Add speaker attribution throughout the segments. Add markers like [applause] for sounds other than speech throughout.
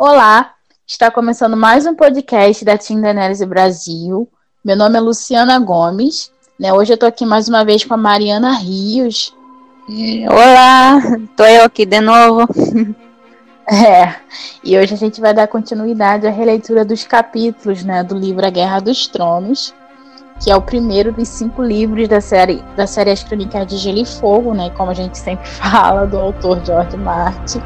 Speaker 1: Olá, está começando mais um podcast da Team Daenerys Brasil. Meu nome é Luciana Gomes. Né? Hoje eu estou aqui mais uma vez com a Mariana Rios.
Speaker 2: Olá, tô eu aqui de novo. [laughs]
Speaker 1: É, e hoje a gente vai dar continuidade à releitura dos capítulos né, do livro A Guerra dos Tronos, que é o primeiro dos cinco livros da série, da série As Crônicas de Gelo e Fogo, né, como a gente sempre [laughs] fala, do autor George Martin.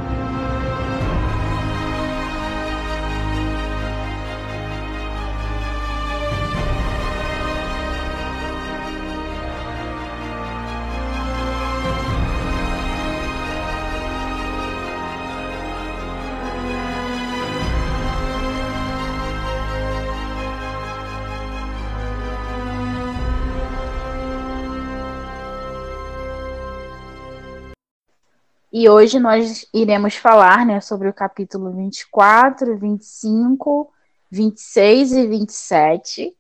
Speaker 1: E hoje nós iremos falar né, sobre o capítulo 24, 25, 26 e 27,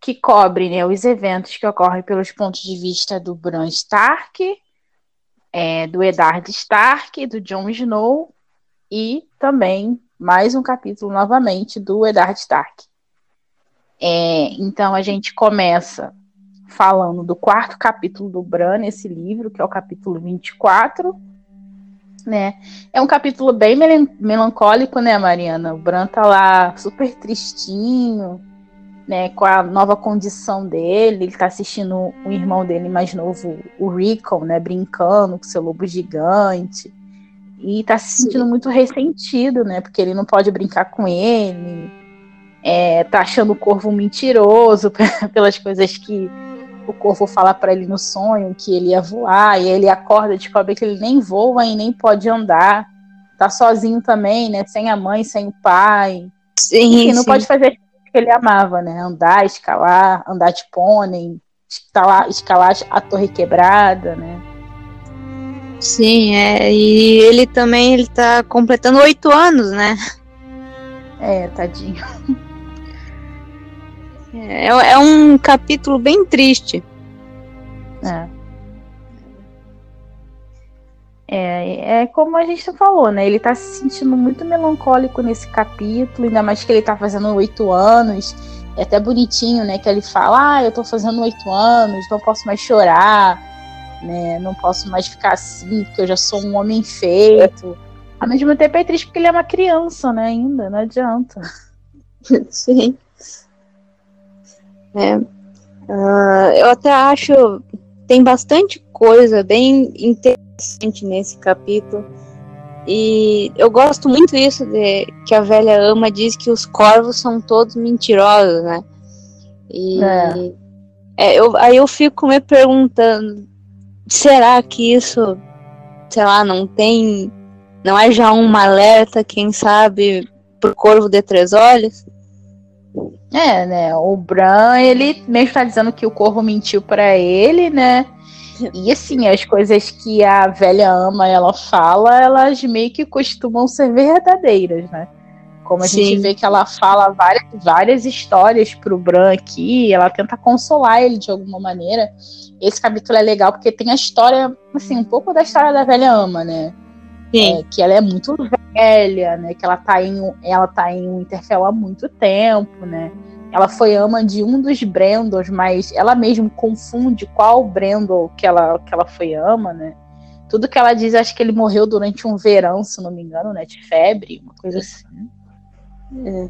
Speaker 1: que cobre né, os eventos que ocorrem pelos pontos de vista do Bran Stark, é, do Eddard Stark, do Jon Snow e também mais um capítulo novamente do Eddard Stark. É, então a gente começa falando do quarto capítulo do Bran nesse livro, que é o capítulo 24 né? É um capítulo bem melancólico, né, Mariana? O Bran tá lá super tristinho, né, com a nova condição dele. Ele tá assistindo o irmão dele mais novo, o Rickon, né, brincando com seu lobo gigante. E tá se sentindo Sim. muito ressentido, né, porque ele não pode brincar com ele. É, tá achando o corvo mentiroso [laughs] pelas coisas que o corvo fala para ele no sonho que ele ia voar, e ele acorda e descobre que ele nem voa e nem pode andar. Tá sozinho também, né? Sem a mãe, sem o pai.
Speaker 2: Sim,
Speaker 1: e não pode fazer o que ele amava, né? Andar, escalar, andar de pônei, escalar, escalar a torre quebrada, né?
Speaker 2: Sim, é, e ele também ele tá completando oito anos, né?
Speaker 1: É, tadinho. [laughs]
Speaker 2: É, é um capítulo bem triste.
Speaker 1: É. É, é como a gente falou, né? Ele tá se sentindo muito melancólico nesse capítulo, ainda mais que ele tá fazendo oito anos. É até bonitinho, né? Que ele fala, ah, eu tô fazendo oito anos, não posso mais chorar, né? Não posso mais ficar assim, porque eu já sou um homem feito. Ao mesmo tempo é triste porque ele é uma criança, né? Ainda, não adianta. [laughs]
Speaker 2: Sim. É. Uh, eu até acho tem bastante coisa bem interessante nesse capítulo. E eu gosto muito isso de que a velha ama diz que os corvos são todos mentirosos, né? E é. É, eu, aí eu fico me perguntando, será que isso, sei lá, não tem, não é já um alerta, quem sabe, pro corvo de três olhos?
Speaker 1: É, né? O Bran, ele mesmo tá dizendo que o corvo mentiu para ele, né? E assim, as coisas que a velha ama ela fala, elas meio que costumam ser verdadeiras, né? Como a Sim. gente vê que ela fala várias, várias histórias pro Bran aqui, ela tenta consolar ele de alguma maneira. Esse capítulo é legal porque tem a história, assim, um pouco da história da velha ama, né? É, que ela é muito velha, né? Que ela tá em, ela tá em Winterfell há muito tempo, né? Ela foi ama de um dos Brandons, mas ela mesmo confunde qual Brandon que ela, que ela foi ama, né? Tudo que ela diz, acho que ele morreu durante um verão, se não me engano, né? De febre, uma coisa assim. É.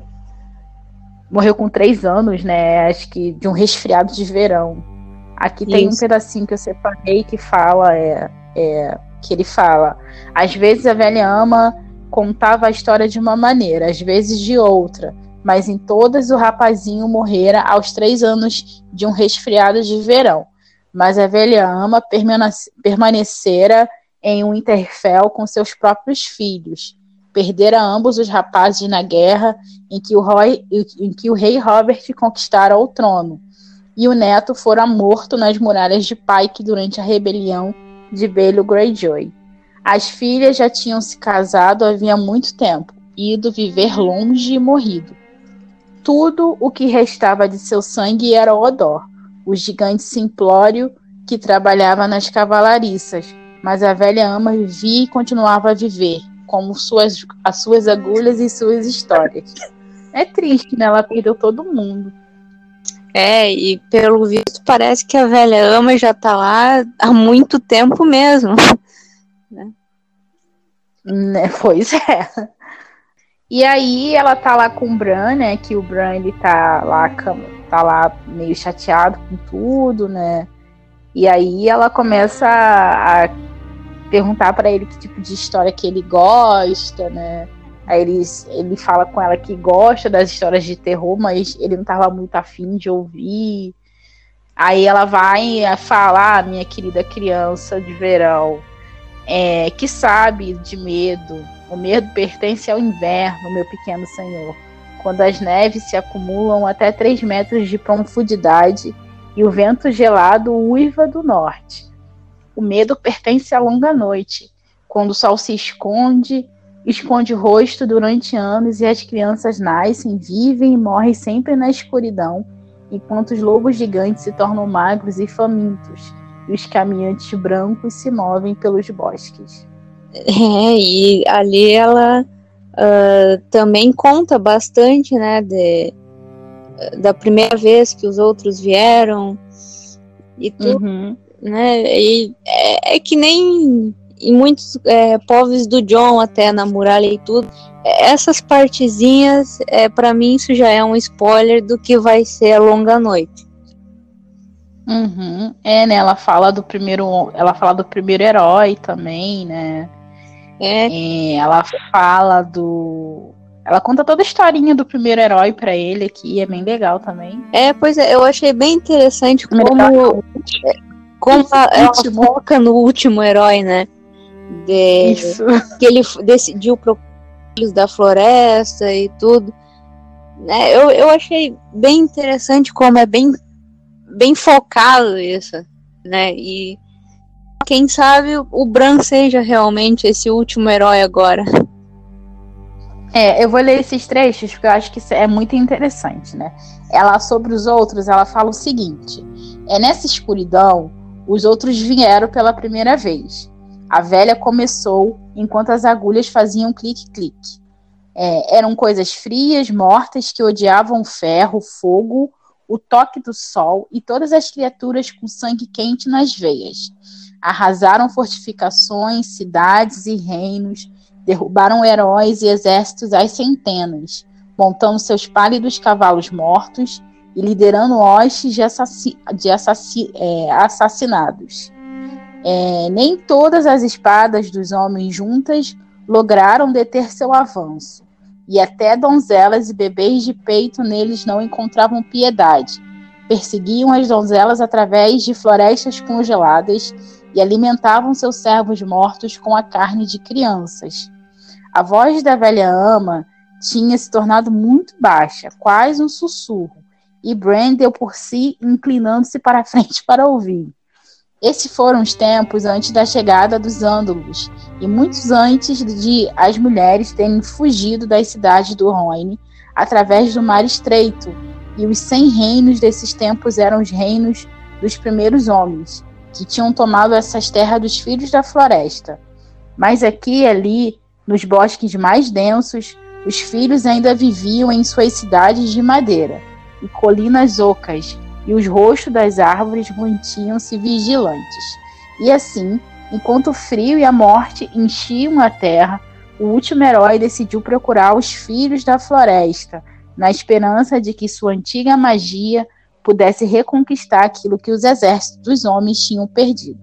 Speaker 1: Morreu com três anos, né? Acho que de um resfriado de verão. Aqui Isso. tem um pedacinho que eu separei que fala, é, é, que ele fala, às vezes a velha ama contava a história de uma maneira, às vezes de outra mas em todas o rapazinho morrera aos três anos de um resfriado de verão. Mas a velha ama permanecera em um Interfell com seus próprios filhos. Perdera ambos os rapazes na guerra em que o, Roy, em que o rei Robert conquistara o trono, e o neto fora morto nas muralhas de Pike durante a rebelião de Belo Greyjoy. As filhas já tinham se casado havia muito tempo, ido viver longe e morrido. Tudo o que restava de seu sangue era Odor, o gigante simplório que trabalhava nas cavalariças, mas a velha ama vivia e continuava a viver, como suas, as suas agulhas e suas histórias. É triste, né? Ela perdeu todo mundo.
Speaker 2: É, e pelo visto parece que a velha ama já tá lá há muito tempo mesmo. [laughs]
Speaker 1: Né? né? Pois é. E aí ela tá lá com o Bran, né? Que o Bran ele tá lá, tá lá meio chateado com tudo, né? E aí ela começa a perguntar para ele que tipo de história que ele gosta, né? Aí ele, ele fala com ela que gosta das histórias de terror, mas ele não tava muito afim de ouvir. Aí ela vai falar, ah, minha querida criança de verão, é, que sabe de medo. O medo pertence ao inverno, meu pequeno senhor. Quando as neves se acumulam até 3 metros de profundidade e o vento gelado uiva do norte. O medo pertence à longa noite, quando o sol se esconde, esconde o rosto durante anos e as crianças nascem, vivem e morrem sempre na escuridão, enquanto os lobos gigantes se tornam magros e famintos, e os caminhantes brancos se movem pelos bosques.
Speaker 2: É, e ali ela uh, também conta bastante, né, de, da primeira vez que os outros vieram e tudo. Uhum né? E é, é que nem em muitos é, povos do John, até na muralha e tudo, essas partezinhas, é, para mim, isso já é um spoiler do que vai ser a longa noite.
Speaker 1: Uhum. É, né? Ela fala do primeiro, ela fala do primeiro herói também, né? É. é ela fala do, ela conta toda a historinha do primeiro herói para ele aqui, é bem legal também.
Speaker 2: É, pois é, eu achei bem interessante como como ela foca no último herói, né? De, Isso. Que ele decidiu procurar da floresta e tudo. É, eu, eu achei bem interessante como é bem, bem focado isso, né? E quem sabe o Bran seja realmente esse último herói agora.
Speaker 1: É, eu vou ler esses trechos porque eu acho que é muito interessante, né? Ela sobre os outros, ela fala o seguinte: é nessa escuridão os outros vieram pela primeira vez. A velha começou enquanto as agulhas faziam clique-clique. É, eram coisas frias, mortas, que odiavam ferro, fogo, o toque do sol e todas as criaturas com sangue quente nas veias. Arrasaram fortificações, cidades e reinos, derrubaram heróis e exércitos às centenas, montando seus pálidos cavalos mortos e liderando hostes de, de é, assassinados. É, nem todas as espadas dos homens juntas lograram deter seu avanço, e até donzelas e bebês de peito neles não encontravam piedade. Perseguiam as donzelas através de florestas congeladas e alimentavam seus servos mortos com a carne de crianças. A voz da velha ama tinha se tornado muito baixa, quase um sussurro, e Brandel por si inclinando-se para frente para ouvir. Esses foram os tempos antes da chegada dos ândalos e muitos antes de as mulheres terem fugido das cidades do Rhône através do Mar Estreito. E os cem reinos desses tempos eram os reinos dos primeiros homens, que tinham tomado essas terras dos filhos da floresta. Mas aqui e ali, nos bosques mais densos, os filhos ainda viviam em suas cidades de madeira e colinas ocas, e os rostos das árvores mantinham-se vigilantes. E assim, enquanto o frio e a morte enchiam a terra, o último herói decidiu procurar os filhos da floresta, na esperança de que sua antiga magia pudesse reconquistar aquilo que os exércitos dos homens tinham perdido.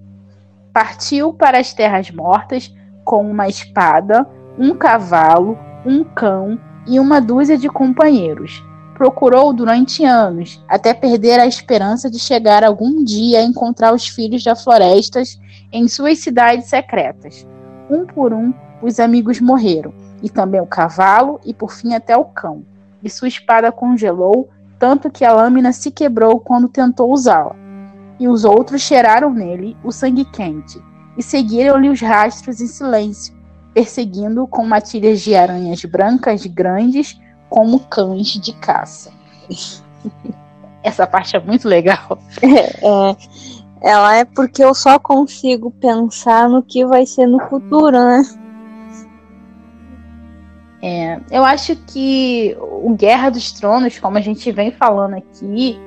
Speaker 1: Partiu para as terras mortas com uma espada, um cavalo, um cão e uma dúzia de companheiros procurou durante anos, até perder a esperança de chegar algum dia a encontrar os filhos da florestas em suas cidades secretas. Um por um, os amigos morreram, e também o cavalo, e por fim até o cão. E sua espada congelou, tanto que a lâmina se quebrou quando tentou usá-la. E os outros cheiraram nele o sangue quente, e seguiram-lhe os rastros em silêncio, perseguindo com matilhas de aranhas brancas grandes como cães de caça. [laughs] Essa parte é muito legal. [laughs]
Speaker 2: É, ela é porque eu só consigo pensar no que vai ser no futuro, né?
Speaker 1: É, eu acho que o Guerra dos Tronos, como a gente vem falando aqui,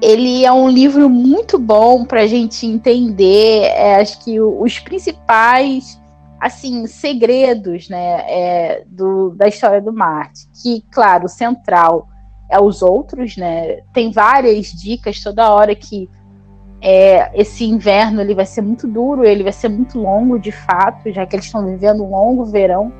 Speaker 1: ele é um livro muito bom para a gente entender, é, acho que os principais assim segredos, né, é, do, da história do Marte. Que, claro, o central é os outros, né? Tem várias dicas toda hora que é, esse inverno ele vai ser muito duro, ele vai ser muito longo, de fato, já que eles estão vivendo um longo verão.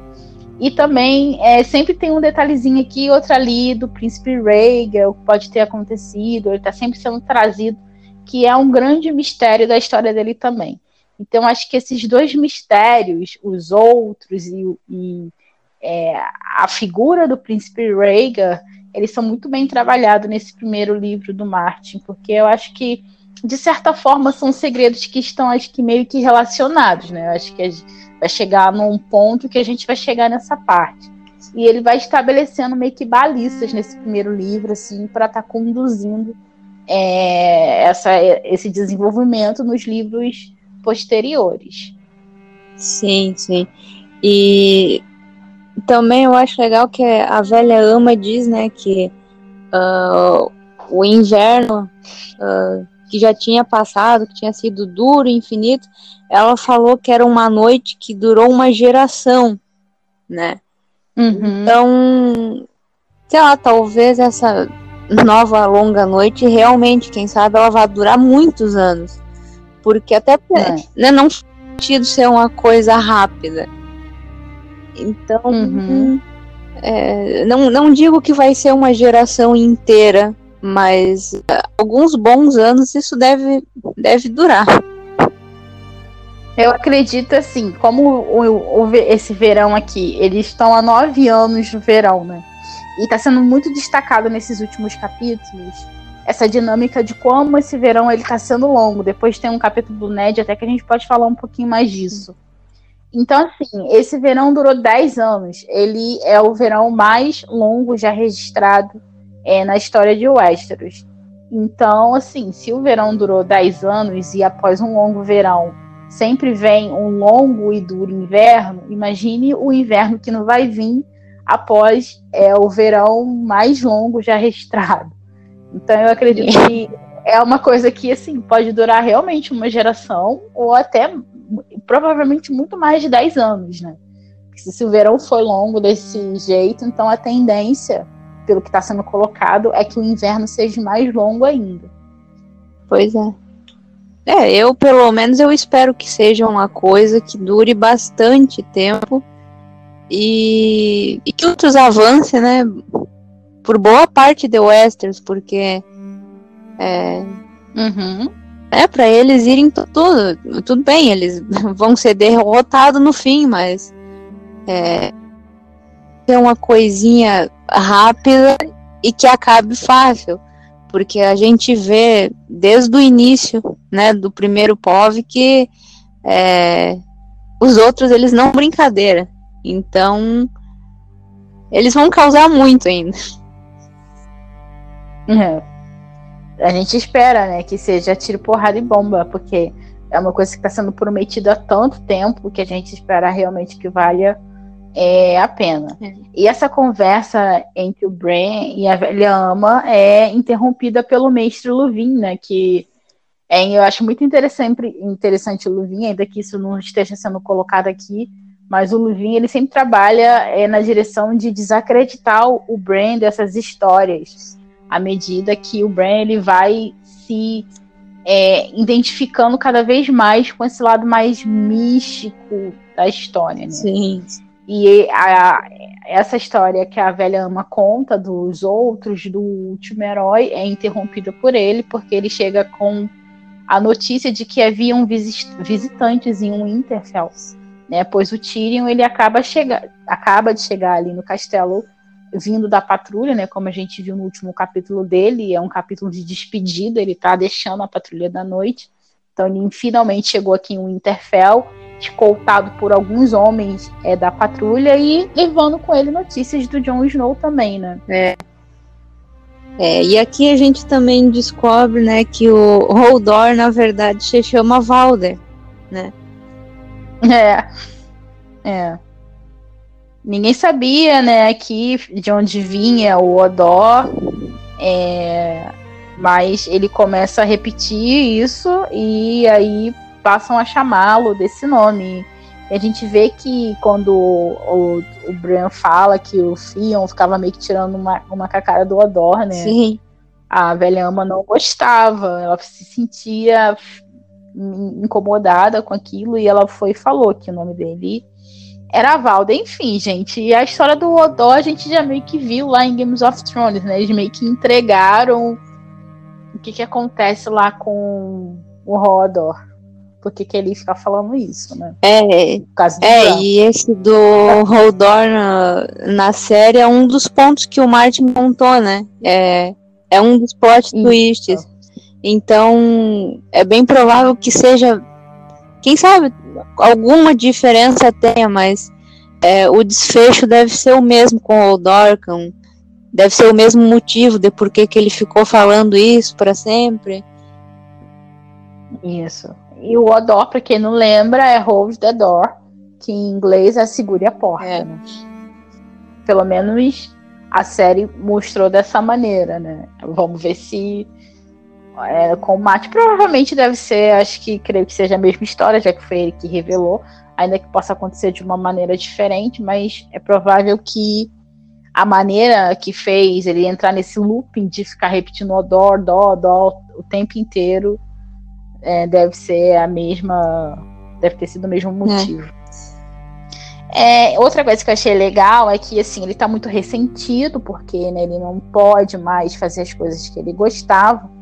Speaker 1: E também é, sempre tem um detalhezinho aqui, outro ali do príncipe Rhaegar, o que pode ter acontecido, ele está sempre sendo trazido, que é um grande mistério da história dele também. Então, acho que esses dois mistérios, os outros e, e é, a figura do príncipe Rhaegar, eles são muito bem trabalhados nesse primeiro livro do Martin, porque eu acho que, de certa forma, são segredos que estão, acho que, meio que relacionados, né? Eu acho que vai chegar num ponto que a gente vai chegar nessa parte. E ele vai estabelecendo meio que balizas nesse primeiro livro, assim, para estar tá conduzindo é, essa, esse desenvolvimento nos livros posteriores.
Speaker 2: Sim, sim. E também eu acho legal que a velha ama diz, né, que uh, o inverno uh, que já tinha passado, que tinha sido duro, infinito, ela falou que era uma noite que durou uma geração, né? Uhum. Então, sei lá, talvez essa nova longa noite realmente, quem sabe, ela vai durar muitos anos. Porque até é. né, não faz sentido ser uma coisa rápida. Então, uhum. é, não, não digo que vai ser uma geração inteira, mas é, alguns bons anos isso deve, deve durar.
Speaker 1: Eu acredito assim, como o, o, esse verão aqui, eles estão há nove anos no verão, né? E está sendo muito destacado nesses últimos capítulos essa dinâmica de como esse verão ele está sendo longo. Depois tem um capítulo do Ned até que a gente pode falar um pouquinho mais disso. Então, assim, esse verão durou 10 anos. Ele é o verão mais longo já registrado é, na história de Westeros. Então, assim, se o verão durou 10 anos e após um longo verão sempre vem um longo e duro inverno, imagine o inverno que não vai vir após é, o verão mais longo já registrado. Então, eu acredito que é uma coisa que, assim, pode durar realmente uma geração ou até provavelmente muito mais de 10 anos, né? Se o verão foi longo desse jeito, então a tendência, pelo que está sendo colocado, é que o inverno seja mais longo ainda.
Speaker 2: Pois é. É, eu pelo menos eu espero que seja uma coisa que dure bastante tempo e, e que outros avancem, né? Por boa parte de Westeros, porque é, uhum é para eles irem tudo, tudo bem, eles [laughs] vão ser derrotados no fim, mas é, é uma coisinha rápida e que acabe fácil, porque a gente vê desde o início, né, do primeiro POV que é, os outros eles não brincadeira, então eles vão causar muito ainda. [laughs]
Speaker 1: É a gente espera, né, que seja tiro, porrada e bomba, porque é uma coisa que está sendo prometida há tanto tempo que a gente espera realmente que valha é, a pena. É. E essa conversa entre o Bran e a velha ama é interrompida pelo mestre Luvin, né, que é, eu acho muito interessante, interessante o Luvin, ainda que isso não esteja sendo colocado aqui, mas o Luvin ele sempre trabalha é, na direção de desacreditar o Bran dessas histórias à medida que o Bran ele vai se é, identificando cada vez mais com esse lado mais místico da história. Né?
Speaker 2: Sim.
Speaker 1: E a, essa história que a velha ama conta dos outros, do último herói, é interrompida por ele, porque ele chega com a notícia de que haviam visitantes em um Winterfell, né? Pois o Tyrion ele acaba, chega, acaba de chegar ali no castelo vindo da patrulha, né? Como a gente viu no último capítulo dele, é um capítulo de despedida, ele tá deixando a patrulha da noite. Então ele finalmente chegou aqui em Winterfell, escoltado por alguns homens é, da patrulha e levando com ele notícias do Jon Snow também, né?
Speaker 2: É. É, e aqui a gente também descobre, né, que o Holdor, na verdade, se chama Valder, né?
Speaker 1: É. É. ninguém sabia, né, aqui de onde vinha o Odor, é, mas ele começa a repetir isso e aí passam a chamá-lo desse nome. E a gente vê que quando o, o, Bran fala que o Fion ficava meio que tirando uma, uma cara do Odor, né?
Speaker 2: Sim.
Speaker 1: A velha ama não gostava, ela se sentia incomodada com aquilo e ela foi e falou que o nome dele era Valda. Enfim, gente, e a história do Odor a gente já meio que viu lá em Games of Thrones, né? Eles meio que entregaram o que, que acontece lá com o Rodor. Por que, que ele fica falando isso, né?
Speaker 2: É, é e esse do Hodor na, na, série é um dos pontos que o Martin montou, né? É, é um dos plot twists. Então, é bem provável que seja, quem sabe, alguma diferença tenha, mas é, o desfecho deve ser o mesmo com o Dorcan, deve ser o mesmo motivo de por que ele ficou falando isso para sempre.
Speaker 1: Isso. E o Odor, para quem não lembra, é Hold the Door, que em inglês é segure a porta. É. Né? Pelo menos a série mostrou dessa maneira, né? Vamos ver se é, com o Matt provavelmente deve ser, acho que creio que seja a mesma história, já que foi ele que revelou, ainda que possa acontecer de uma maneira diferente, mas é provável que a maneira que fez ele entrar nesse looping de ficar repetindo o dó, dó, dó o tempo inteiro é, deve ser a mesma, deve ter sido o mesmo motivo. É. é. outra coisa que eu achei legal é que assim ele está muito ressentido porque né, ele não pode mais fazer as coisas que ele gostava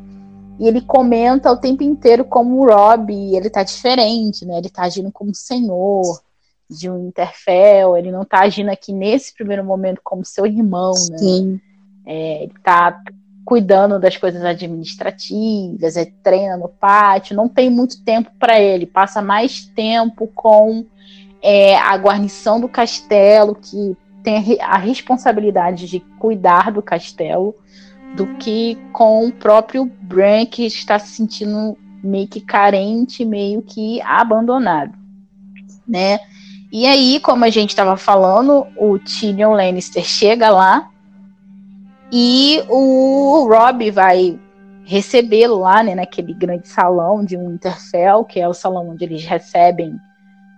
Speaker 1: e ele comenta o tempo inteiro como o Rob ele tá diferente, né? Ele tá agindo como senhor de um Interfell, ele não tá agindo aqui nesse primeiro momento como seu irmão, né?
Speaker 2: Sim.
Speaker 1: É, ele tá cuidando das coisas administrativas, é, treina no pátio, não tem muito tempo para ele, passa mais tempo com é, a guarnição do castelo, que tem a responsabilidade de cuidar do castelo, do que com o próprio Bran, que está se sentindo meio que carente, meio que abandonado, né? E aí, como a gente estava falando, o Tyrion Lannister chega lá e o Rob vai recebê-lo lá, né, naquele grande salão de Winterfell, que é o salão onde eles recebem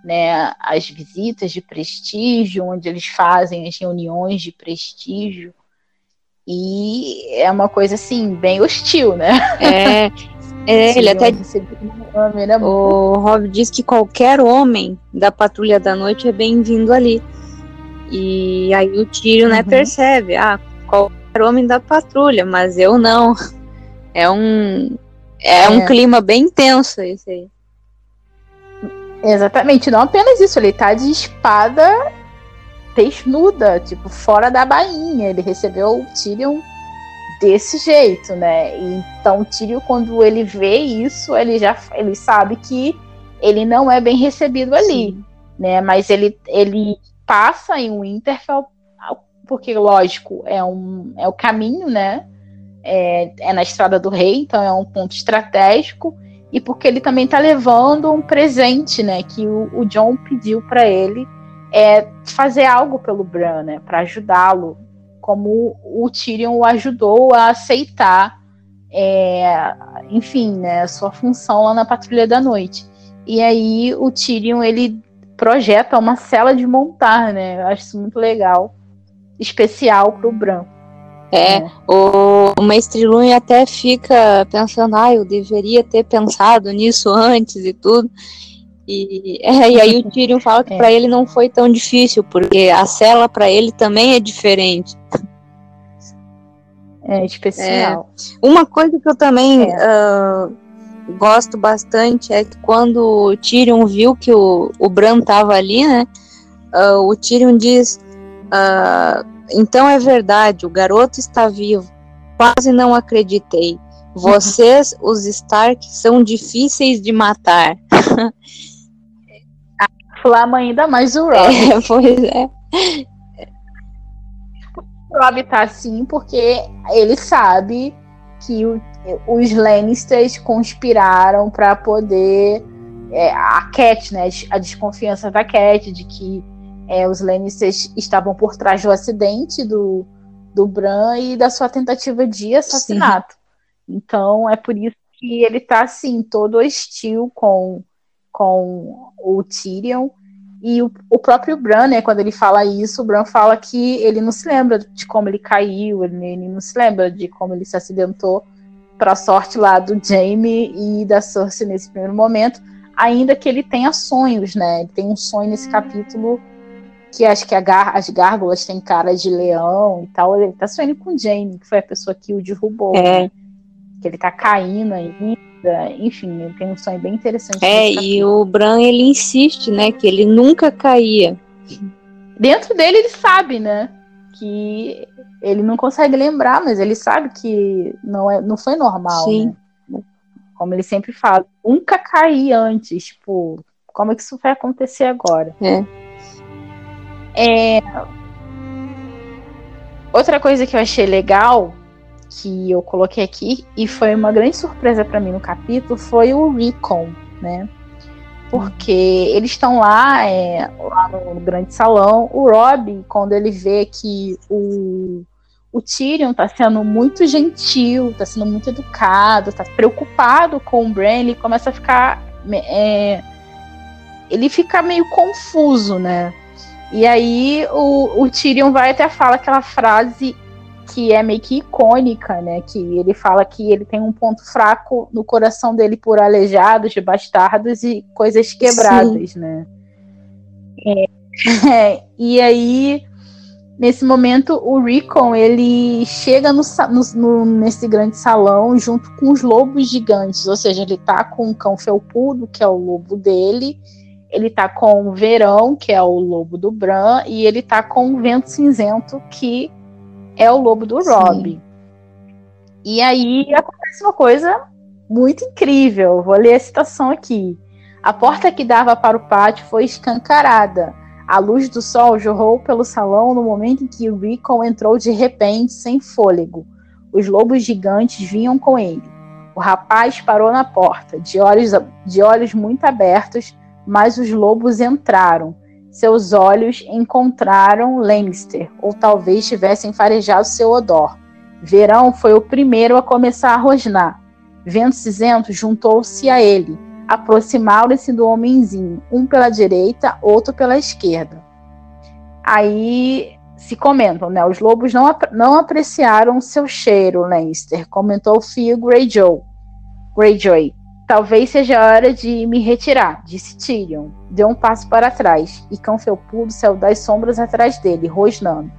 Speaker 1: né, as visitas de prestígio, onde eles fazem as reuniões de prestígio. E é uma coisa assim, bem hostil, né?
Speaker 2: É, [laughs] é ele até disse. O Rob diz que qualquer homem da patrulha da noite é bem-vindo ali. E aí o tiro, né, uhum. percebe, ah, qual homem da patrulha, mas eu não. É um é, é. um clima bem intenso esse aí.
Speaker 1: Exatamente, não apenas isso, ele tá de espada desnuda, tipo, fora da bainha. Ele recebeu o Tyrion desse jeito, né? E, então o Tyrion, quando ele vê isso, ele já ele sabe que ele não é bem recebido ali, Sim. né? Mas ele, ele passa em Winterfell porque, lógico, é, um, é o caminho, né? É, é na Estrada do Rei, então é um ponto estratégico, e porque ele também está levando um presente, né? Que o, o John pediu para ele é, fazer algo pelo Bran, né? Para ajudá-lo, como o Tyrion o ajudou a aceitar, é, enfim, né? A sua função lá na Patrulha da Noite. E aí o Tyrion ele projeta uma cela de montar, né? Eu acho isso muito legal especial para o branco.
Speaker 2: É, é, o, o Mestre Lunha até fica pensando, ah, eu deveria ter pensado nisso antes e tudo. E, é, e aí o Tyrion [laughs] fala que é. para ele não foi tão difícil, porque a cela para ele também é diferente.
Speaker 1: É especial.
Speaker 2: É. Uma coisa que eu também uh, gosto bastante é que quando o Tyrion viu que o, o Bran tava ali, né? Uh, o Tyrion diz: Uh, então é verdade, o garoto está vivo. Quase não acreditei. Vocês, os Stark, são difíceis de matar. [laughs]
Speaker 1: Flama ainda mais o Rob.
Speaker 2: É, [laughs] pois é.
Speaker 1: O Rob tá assim porque ele sabe que o, os Lannisters conspiraram para poder é, a Cat, né, a desconfiança da Cat de que é, os Lannisters estavam por trás do acidente do, do Bran e da sua tentativa de assassinato. Sim. Então é por isso que ele tá assim, todo hostil com, com o Tyrion. E o, o próprio Bran, né, quando ele fala isso, o Bran fala que ele não se lembra de como ele caiu, ele, ele não se lembra de como ele se acidentou, para sorte lá do Jaime e da Cersei nesse primeiro momento, ainda que ele tenha sonhos, né? Ele tem um sonho nesse capítulo que acho que gar as gárgulas têm cara de leão e tal. Ele tá sonhando com o Jaime, que foi a pessoa que o derrubou.
Speaker 2: É.
Speaker 1: Né? Que ele tá caindo ainda. Enfim, ele tem um sonho bem interessante.
Speaker 2: É, e o Bran ele insiste, né? Que ele nunca caía.
Speaker 1: Dentro dele ele sabe, né? Que ele não consegue lembrar, mas ele sabe que não, é, não foi normal. Sim. Né? Como ele sempre fala, nunca caí antes. Tipo, como é que isso vai acontecer agora?
Speaker 2: É.
Speaker 1: É... Outra coisa que eu achei legal, que eu coloquei aqui, e foi uma grande surpresa para mim no capítulo, foi o Recon, né? Porque eles estão lá, é, lá no grande salão. O Rob, quando ele vê que o, o Tyrion tá sendo muito gentil, tá sendo muito educado, tá preocupado com o Bran, ele começa a ficar. É, ele fica meio confuso, né? E aí o, o Tyrion vai até fala aquela frase que é meio que icônica, né? Que ele fala que ele tem um ponto fraco no coração dele por aleijados, bastardos e coisas quebradas, Sim. né? É, [laughs] é, e aí, nesse momento, o Rickon ele chega no, no, nesse grande salão junto com os lobos gigantes, ou seja, ele tá com o cão felpudo, que é o lobo dele, ele tá com o Verão, que é o lobo do Bran, e ele tá com o Vento Cinzento, que é o lobo do Rob. E aí acontece uma coisa muito incrível. Vou ler a citação aqui. A porta que dava para o pátio foi escancarada. A luz do sol jorrou pelo salão no momento em que Rickon entrou de repente, sem fôlego. Os lobos gigantes vinham com ele. O rapaz parou na porta, de olhos, de olhos muito abertos, mas os lobos entraram. Seus olhos encontraram Lannister, ou talvez tivessem farejado seu odor. Verão foi o primeiro a começar a rosnar. Vento cinzento juntou-se a ele. Aproximaram-se do homenzinho, um pela direita, outro pela esquerda. Aí se comentam, né? Os lobos não, não apreciaram seu cheiro, Lannister, comentou Phil Greyjoy. Greyjoy. Talvez seja a hora de me retirar, disse Tyrion. Deu um passo para trás, e Cão Felpudo saiu das sombras atrás dele, rosnando.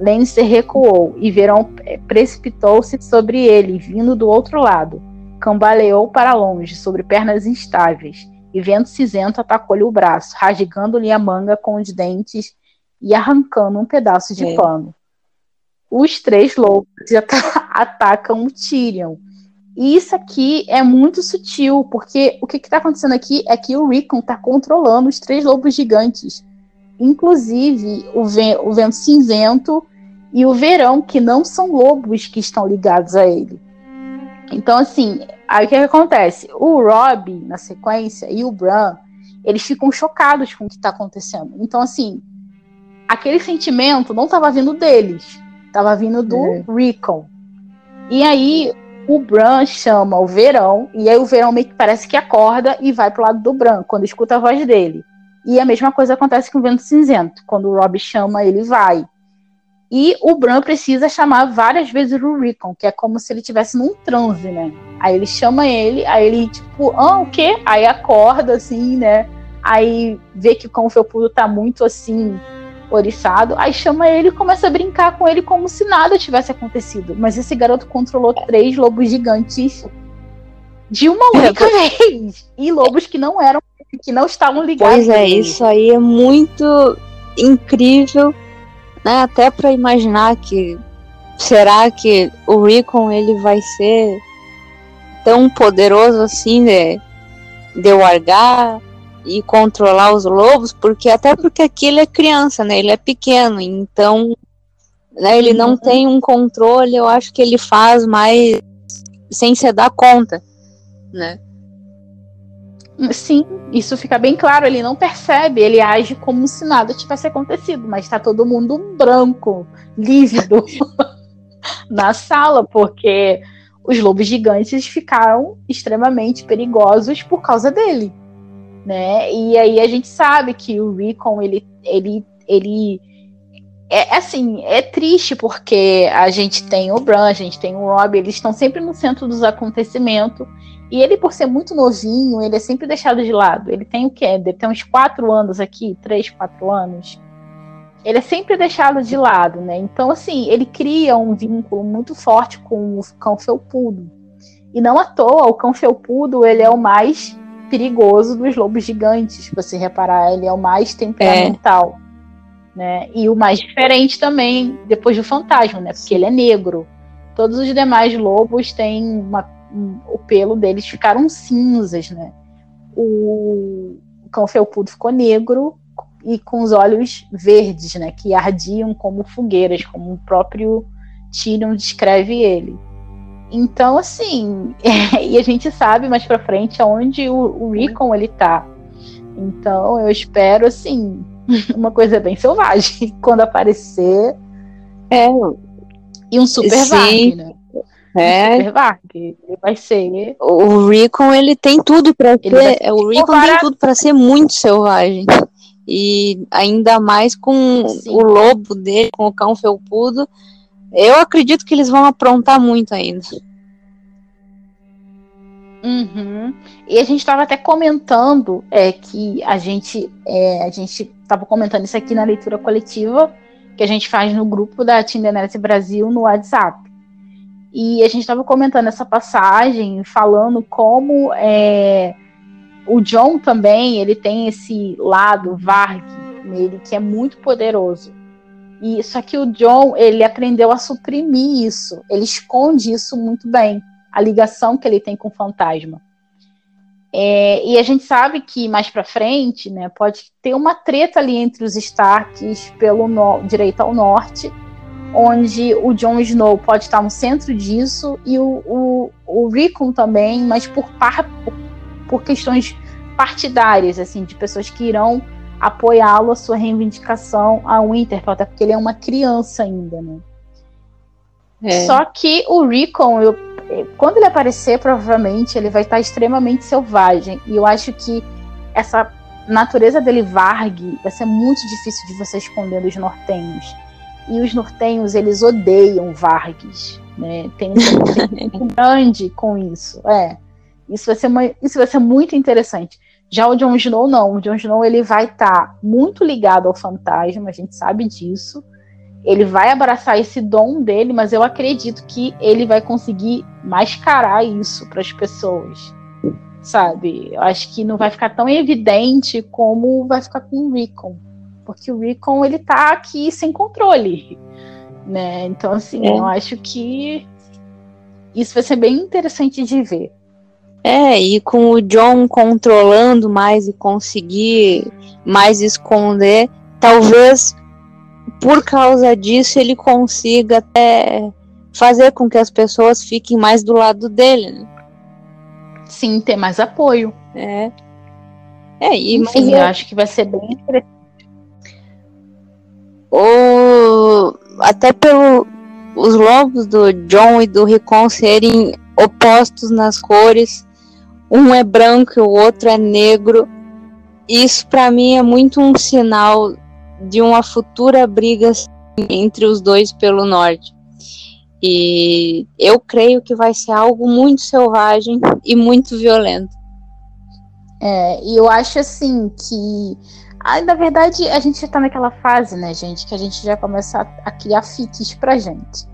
Speaker 1: Lannister recuou, e Verão precipitou-se sobre ele, vindo do outro lado. Cambaleou para longe, sobre pernas instáveis, e Vento Cinzento atacou-lhe o braço, rasgando-lhe a manga com os dentes e arrancando um pedaço de é. pano. Os três lobos [laughs] atacam o Tyrion, e isso aqui é muito sutil, porque o que está acontecendo aqui é que o Rickon está controlando os três lobos gigantes. Inclusive o, o vento cinzento e o verão, que não são lobos que estão ligados a ele. Então, assim, aí o que, que acontece? O Rob, na sequência, e o Bran, eles ficam chocados com o que está acontecendo. Então, assim, aquele sentimento não estava vindo deles, estava vindo do é. Rickon. E aí, o Bran chama o Verão, e aí o Verão meio que parece que acorda e vai pro lado do Bran, quando escuta a voz dele. E a mesma coisa acontece com o Vento Cinzento. Quando o Rob chama, ele vai. E o Bran precisa chamar várias vezes o Rickon, que é como se ele estivesse num transe, né? Aí ele chama ele, aí ele, tipo, ah, o quê? Aí acorda, assim, né? Aí vê que o cão felpudo tá muito, assim, oriçado, aí chama ele e começa a brincar com ele como se nada tivesse acontecido. Mas esse garoto controlou três lobos gigantes de uma é, única vez. E lobos que não eram, que não estavam ligados.
Speaker 2: Pois é, isso aí é muito incrível, né? Até para imaginar que será que o Rickon ele vai ser tão poderoso assim de, de largar e controlar os lobos, porque até porque aqui ele é criança, né? Ele é pequeno, então né, ele não uhum. tem um controle, eu acho que ele faz mais sem se dar conta, né?
Speaker 1: Sim, isso fica bem claro. Ele não percebe, ele age como se nada tivesse acontecido, mas está todo mundo branco, lívido [laughs] na sala, porque os lobos gigantes ficaram extremamente perigosos por causa dele, né? E aí a gente sabe que o Recon ele ele ele é assim, é triste porque a gente tem o Bran, a gente tem o Rob, eles estão sempre no centro dos acontecimentos e ele, por ser muito novinho, ele é sempre deixado de lado. Ele tem o quê? Deve ter uns quatro anos aqui, três, quatro anos. Ele é sempre deixado de lado, né? Então, assim, ele cria um vínculo muito forte com o cão felpudo. E não à toa, o cão felpudo, ele é o mais perigoso dos lobos gigantes. Se você reparar, ele é o mais temperamental. É. Né? E o mais diferente também, depois do fantasma, né? Porque ele é negro. Todos os demais lobos têm uma o pelo deles ficaram cinzas, né? O, o cão felpudo ficou negro e com os olhos verdes, né? Que ardiam como fogueiras, como o próprio Tyrion descreve ele. Então, assim, [laughs] é, e a gente sabe mais pra frente aonde o, o Rickon ele tá. Então, eu espero, assim, [laughs] uma coisa bem selvagem [laughs] quando aparecer.
Speaker 2: É.
Speaker 1: E um super Sim. né? É. Ele vai ser.
Speaker 2: O Recon ele tem tudo para ser. O Recon tem tudo para ser muito selvagem. E ainda mais com Sim. o lobo dele, com o cão felpudo. Eu acredito que eles vão aprontar muito ainda.
Speaker 1: Uhum. E a gente estava até comentando é, que a gente é, a gente estava comentando isso aqui na leitura coletiva que a gente faz no grupo da Tindernet Brasil no WhatsApp. E a gente estava comentando essa passagem, falando como é, o John também ele tem esse lado Varg nele que é muito poderoso. E só que o John ele aprendeu a suprimir isso. Ele esconde isso muito bem, a ligação que ele tem com o fantasma. É, e a gente sabe que mais para frente, né, pode ter uma treta ali entre os Starks pelo no, direito ao norte onde o Jon Snow pode estar no centro disso e o, o, o Rickon também, mas por, par, por, por questões partidárias, assim, de pessoas que irão apoiá-lo a sua reivindicação a Winterfell, até porque ele é uma criança ainda, né? É. Só que o Rickon, eu, quando ele aparecer, provavelmente ele vai estar extremamente selvagem. E eu acho que essa natureza dele vargue vai ser muito difícil de você esconder dos nortenhos e os nortenhos eles odeiam Vargas, né? Tem um [laughs] grande com isso. É, isso vai ser uma, isso vai ser muito interessante. Já o Jon Snow não, o Jon Snow ele vai estar tá muito ligado ao fantasma, a gente sabe disso. Ele vai abraçar esse dom dele, mas eu acredito que ele vai conseguir mascarar isso para as pessoas, sabe? Eu acho que não vai ficar tão evidente como vai ficar com o Rickon porque o Recon ele tá aqui sem controle, né? Então assim, é. eu acho que isso vai ser bem interessante de ver.
Speaker 2: É, e com o John controlando mais e conseguir mais esconder, talvez por causa disso ele consiga até fazer com que as pessoas fiquem mais do lado dele. Né?
Speaker 1: Sim, ter mais apoio.
Speaker 2: É.
Speaker 1: É, e Enfim, eu acho que vai ser bem interessante
Speaker 2: ou até pelo os lobos do John e do Ricon serem opostos nas cores, um é branco e o outro é negro. Isso para mim é muito um sinal de uma futura briga entre os dois pelo norte. E eu creio que vai ser algo muito selvagem e muito violento.
Speaker 1: É, e eu acho assim que Aí, na verdade, a gente está naquela fase, né, gente, que a gente já começa a, a criar fiques pra gente.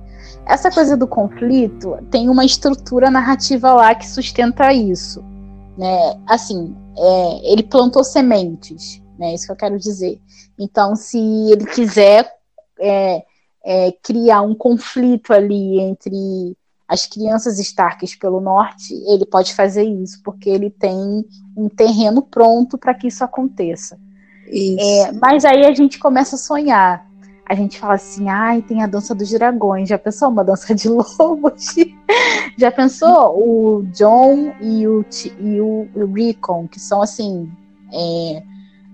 Speaker 1: Essa coisa do conflito tem uma estrutura narrativa lá que sustenta isso. Né? Assim, é, ele plantou sementes, né? Isso que eu quero dizer. Então, se ele quiser é, é, criar um conflito ali entre as crianças Starks pelo norte, ele pode fazer isso, porque ele tem um terreno pronto para que isso aconteça. É, mas aí a gente começa a sonhar. A gente fala assim, ai, tem a dança dos dragões. Já pensou uma dança de [laughs] lobos? Já pensou o John e o, e o, o Recon, que são assim. É,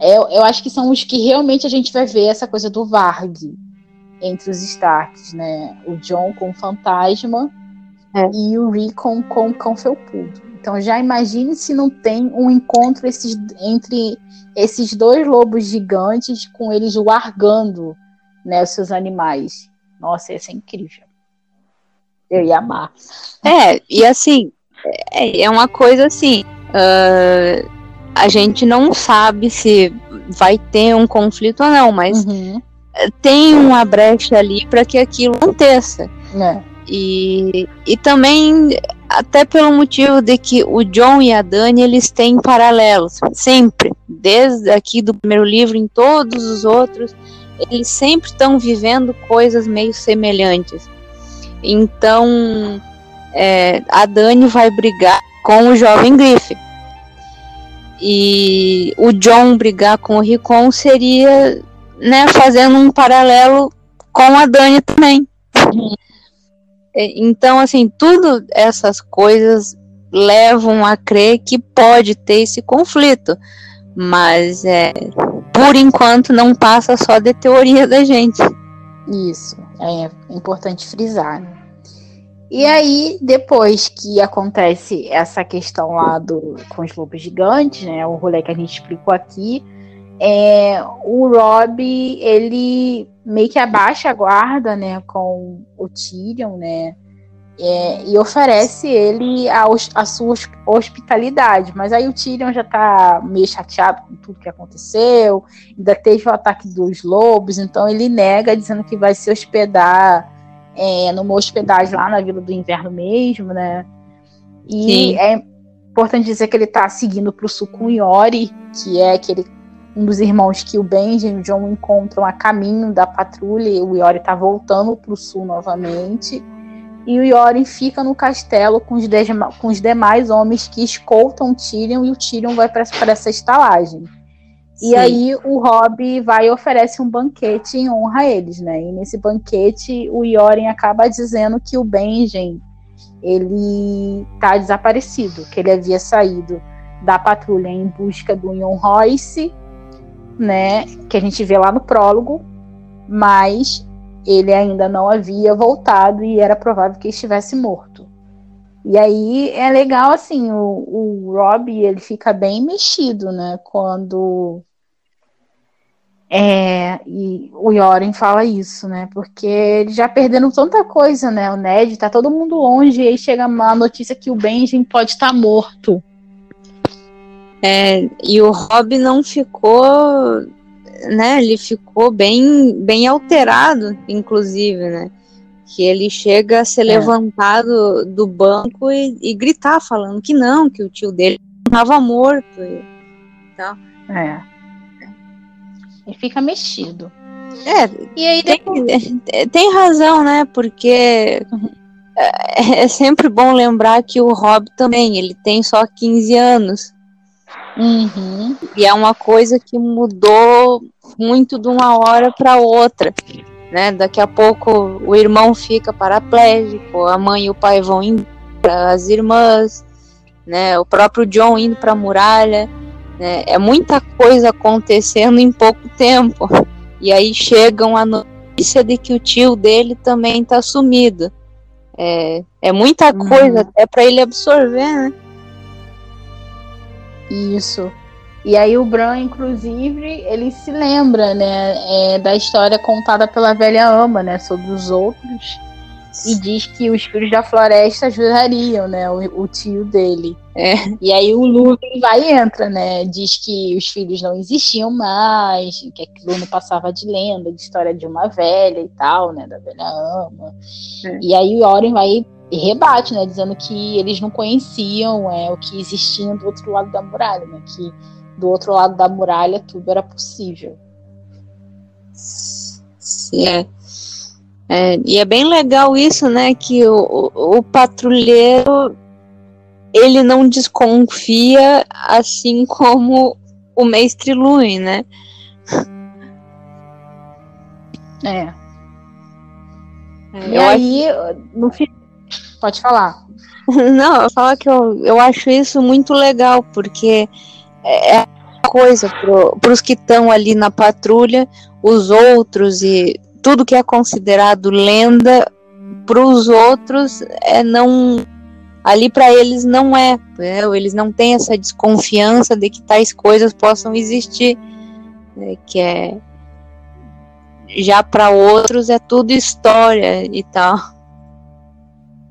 Speaker 1: é, eu acho que são os que realmente a gente vai ver essa coisa do Varg entre os Starks, né? O John com o fantasma é. e o Recon com o cão felpudo. Então já imagine se não tem um encontro esses, entre esses dois lobos gigantes com eles largando os seus animais. Nossa, ia ser incrível. Eu ia amar.
Speaker 2: É, e assim, é, é uma coisa assim. Uh, a gente não sabe se vai ter um conflito ou não, mas uhum. tem uma brecha ali para que aquilo aconteça. É. E, e também até pelo motivo de que o John e a Dani eles têm paralelos sempre, desde aqui do primeiro livro em todos os outros eles sempre estão vivendo coisas meio semelhantes. Então, é, a Dani vai brigar com o jovem Griff. E o John brigar com o Ricon seria, né, fazendo um paralelo com a Dani também. É, então, assim, tudo essas coisas levam a crer que pode ter esse conflito. Mas é, por enquanto não passa só de teoria da gente.
Speaker 1: Isso, é importante frisar. Né? E aí, depois que acontece essa questão lá do, com os lobos gigantes, né, o rolê que a gente explicou aqui, é, o Rob, ele meio que abaixa a guarda, né, com o Tyrion, né, é, e oferece ele a, a, sua hospitalidade. Mas aí o Tyrion já tá meio chateado com tudo que aconteceu, ainda teve o ataque dos lobos, então ele nega, dizendo que vai se hospedar é, numa hospedagem lá na Vila do Inverno mesmo, né? E Sim. é importante dizer que ele tá seguindo pro sul com Yori, que é aquele um dos irmãos que o Benjen e o John encontram a caminho da patrulha, e o Yori tá voltando pro sul novamente e o Yoren fica no castelo com os, com os demais homens que escoltam o Tyrion e o Tyrion vai para essa estalagem. Sim. E aí o Robb vai e oferece um banquete em honra a eles, né? E nesse banquete o Yoren acaba dizendo que o Benjen ele tá desaparecido, que ele havia saído da patrulha em busca do Ion Royce, né? Que a gente vê lá no prólogo, mas ele ainda não havia voltado e era provável que estivesse morto. E aí é legal assim, o, o Rob ele fica bem mexido, né? Quando é, e o Yoren fala isso, né? Porque eles já perderam tanta coisa, né? O Ned tá todo mundo longe e aí chega a notícia que o Benjamin pode estar tá morto.
Speaker 2: É, e o Rob não ficou né, ele ficou bem, bem alterado, inclusive, né? Que ele chega a se é. levantar do, do banco e, e, gritar, falando que não, que o tio dele estava morto. E,
Speaker 1: então, é. Ele fica mexido.
Speaker 2: É, e aí depois... tem, tem razão, né? Porque é, é sempre bom lembrar que o Rob também, ele tem só 15 anos.
Speaker 1: Uhum.
Speaker 2: E é uma coisa que mudou muito de uma hora para outra. Né? Daqui a pouco o irmão fica paraplégico, a mãe e o pai vão indo para as irmãs, né? o próprio John indo para a muralha. Né? É muita coisa acontecendo em pouco tempo. E aí chegam a notícia de que o tio dele também está sumido. É, é muita coisa uhum. até para ele absorver, né?
Speaker 1: Isso. E aí o Bran, inclusive, ele se lembra, né, é, da história contada pela velha ama, né, sobre os outros, e diz que os filhos da floresta ajudariam, né, o, o tio dele. É. E aí o Lúthien vai e entra, né, diz que os filhos não existiam mais, que aquilo não passava de lenda, de história de uma velha e tal, né, da velha ama. É. E aí o Oren vai e rebate, né, dizendo que eles não conheciam é, o que existia do outro lado da muralha, né, que do outro lado da muralha tudo era possível.
Speaker 2: Sim, é. é e é bem legal isso, né, que o, o, o patrulheiro ele não desconfia assim como o mestre Luin, né?
Speaker 1: É. é e aí, no fim. Pode falar. [laughs]
Speaker 2: Não, eu falo que eu, eu acho isso muito legal, porque é, é coisa para os que estão ali na patrulha, os outros e tudo que é considerado lenda para os outros é não ali para eles não é, né? eles não têm essa desconfiança de que tais coisas possam existir, né? que é já para outros é tudo história e tal.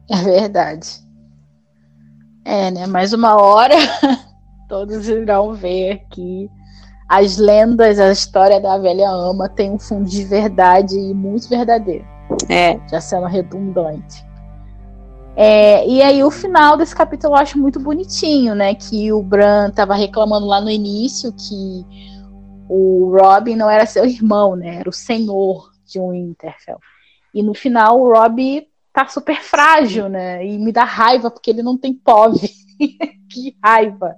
Speaker 2: [laughs]
Speaker 1: É verdade. É, né? Mais uma hora [laughs] todos irão ver que as lendas, a história da velha ama tem um fundo de verdade e muito verdadeiro.
Speaker 2: É.
Speaker 1: Já sendo redundante. É, e aí o final desse capítulo eu acho muito bonitinho, né? Que o Bran tava reclamando lá no início que o Robin não era seu irmão, né? Era o senhor de um Winterfell. E no final o Robin tá super frágil, né? E me dá raiva porque ele não tem pove. [laughs] que raiva.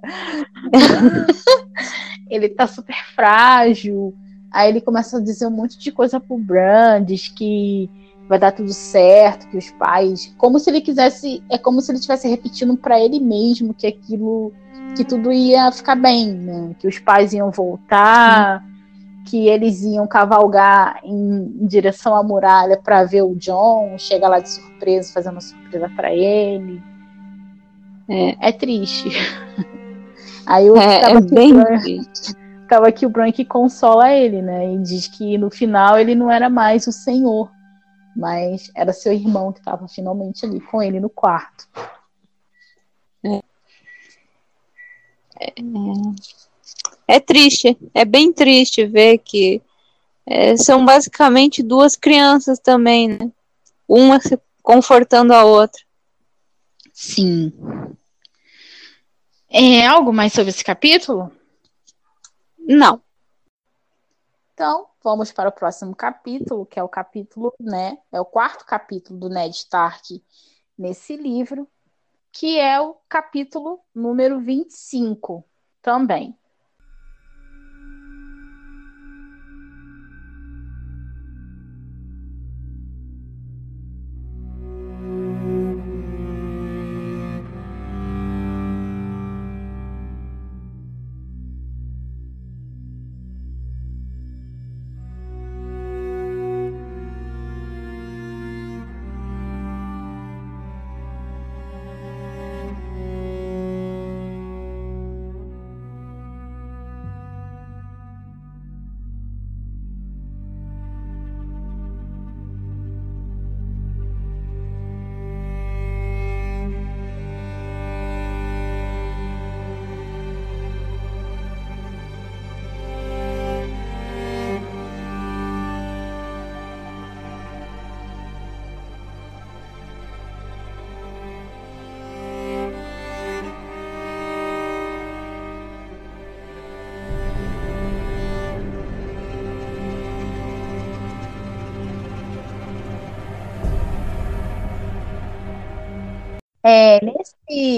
Speaker 1: [laughs] ele tá super frágil. Aí ele começa a dizer um monte de coisa pro Bran, diz que vai dar tudo certo, que os pais, como se ele quisesse, é como se ele estivesse repetindo para ele mesmo que aquilo, que tudo ia ficar bem, né? Que os pais iam voltar, que eles iam cavalgar em, em direção à muralha para ver o John, chega lá de surpresa, fazendo uma surpresa para ele. É, é, triste. [laughs] Aí eu
Speaker 2: é, é bem triste [laughs]
Speaker 1: acaba que o Brank consola ele, né? E diz que no final ele não era mais o senhor, mas era seu irmão que estava finalmente ali com ele no quarto.
Speaker 2: É. É, é triste, é bem triste ver que é, são basicamente duas crianças também, né? Uma se confortando a outra.
Speaker 1: Sim. É algo mais sobre esse capítulo?
Speaker 2: Não.
Speaker 1: Então, vamos para o próximo capítulo, que é o capítulo, né? É o quarto capítulo do Ned Stark nesse livro, que é o capítulo número 25 também.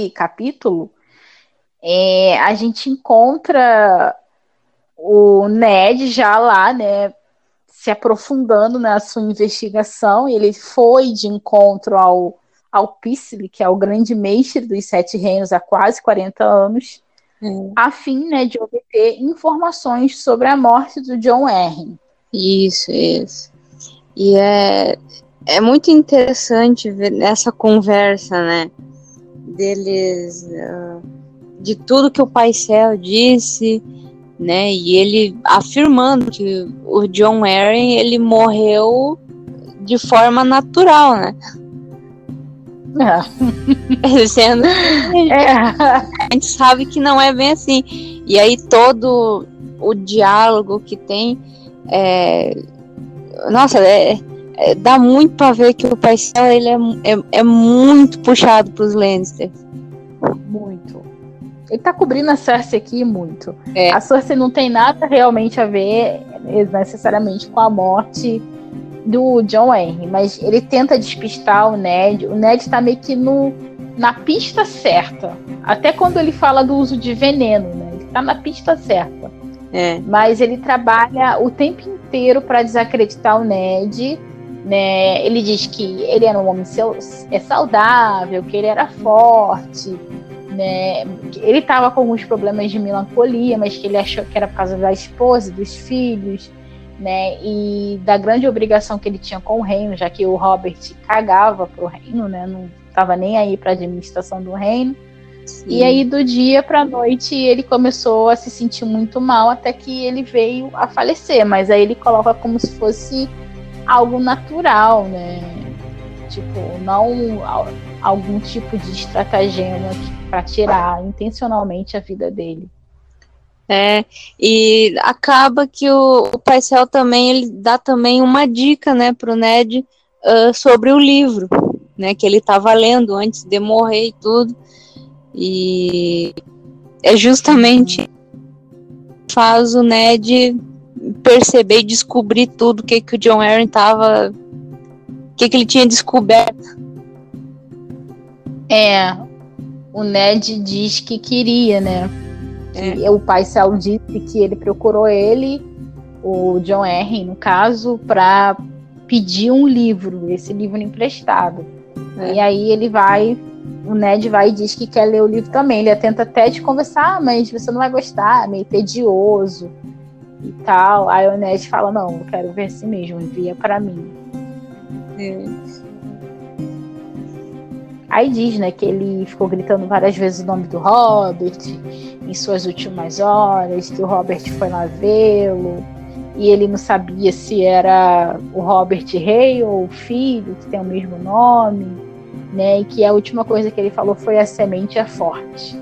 Speaker 1: Nesse capítulo, é, a gente encontra o Ned já lá, né, se aprofundando na sua investigação. Ele foi de encontro ao, ao Pícile, que é o grande mestre dos Sete Reinos há quase 40 anos, hum. a fim né, de obter informações sobre a morte do John Arryn.
Speaker 2: Isso, isso. E é, é muito interessante ver essa conversa, né? Deles, uh, de tudo que o Pai Céu disse, né? E ele afirmando que o John Arryn ele morreu de forma natural, né? É. [laughs] Sendo [laughs] é. a gente sabe que não é bem assim. E aí todo o diálogo que tem é, nossa, é, é, dá muito pra ver que o Paisel ele é, é, é muito puxado pros Lannister.
Speaker 1: Muito. Ele tá cobrindo a Cersei aqui muito. É. A Cersei não tem nada realmente a ver necessariamente com a morte do John Henry, mas ele tenta despistar o Ned. O Ned tá meio que no, na pista certa. Até quando ele fala do uso de veneno, né? Ele tá na pista certa.
Speaker 2: É.
Speaker 1: Mas ele trabalha o tempo inteiro para desacreditar o Ned. Né? Ele diz que ele era um homem é saudável, que ele era forte, né? Ele estava com alguns problemas de melancolia, mas que ele achou que era por causa da esposa, dos filhos, né? E da grande obrigação que ele tinha com o reino, já que o Robert cagava pro reino, né? Não estava nem aí para a administração do reino. Sim. E aí do dia para noite ele começou a se sentir muito mal até que ele veio a falecer, mas aí ele coloca como se fosse algo natural, né? Tipo, não algum tipo de estratagema para tirar intencionalmente a vida dele.
Speaker 2: É, e acaba que o, o Paisel também ele dá também uma dica, né, pro Ned uh, sobre o livro, né, que ele estava lendo antes de morrer e tudo. E é justamente faz o Ned perceber e descobrir tudo que que o John Aaron tava que que ele tinha descoberto.
Speaker 1: É, o Ned diz que queria, né? É. o pai Celo disse que ele procurou ele, o John R, no caso, para pedir um livro, esse livro emprestado. É. E aí ele vai, o Ned vai e diz que quer ler o livro também. Ele tenta até de conversar, ah, mas você não vai gostar, é meio tedioso e tal. Aí o Ned fala: Não, eu quero ver assim mesmo, envia para mim. É. Aí diz, né, que ele ficou gritando várias vezes o nome do Robert em suas últimas horas, que o Robert foi lá vê-lo e ele não sabia se era o Robert Rei ou o filho, que tem o mesmo nome, né? E que a última coisa que ele falou foi a semente é forte.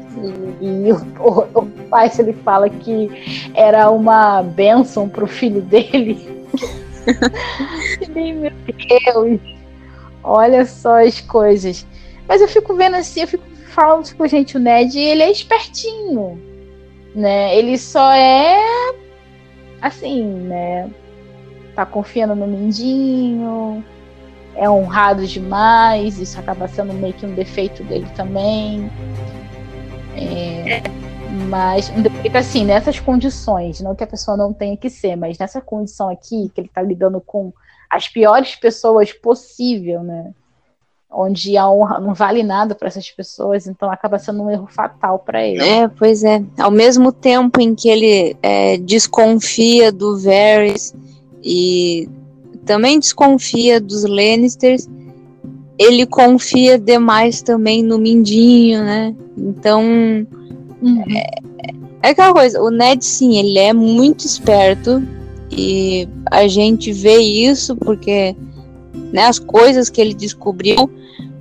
Speaker 1: E, e o, o, o pai ele fala que era uma bênção para o filho dele. meu Deus, olha só as coisas. Mas eu fico vendo assim, eu fico falando, tipo, gente, o Ned, ele é espertinho, né? Ele só é assim, né? Tá confiando no Mindinho, é honrado demais, isso acaba sendo meio que um defeito dele também. É, mas um defeito assim, nessas condições, não que a pessoa não tenha que ser, mas nessa condição aqui, que ele tá lidando com as piores pessoas possível, né? onde a honra não vale nada para essas pessoas, então acaba sendo um erro fatal para ele.
Speaker 2: É, pois é. Ao mesmo tempo em que ele é, desconfia do Varys e também desconfia dos Lannisters, ele confia demais também no Mindinho, né? Então uhum. é, é aquela coisa. O Ned, sim, ele é muito esperto e a gente vê isso porque né, as coisas que ele descobriu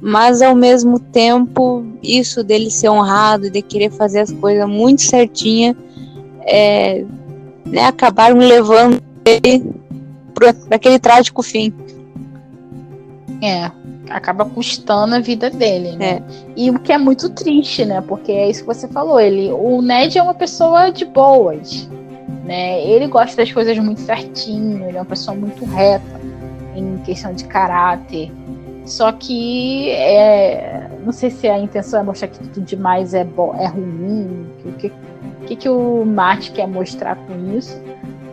Speaker 2: mas ao mesmo tempo isso dele ser honrado, de querer fazer as coisas muito certinha, é, né, acabaram levando ele para aquele trágico fim.
Speaker 1: É, acaba custando a vida dele, né? É. E o que é muito triste, né? Porque é isso que você falou, ele, o Ned é uma pessoa de boas, né? Ele gosta das coisas muito certinho, ele é uma pessoa muito reta em questão de caráter. Só que é, não sei se a intenção é mostrar que tudo demais é, bom, é ruim, o que, que, que o Marte quer mostrar com isso.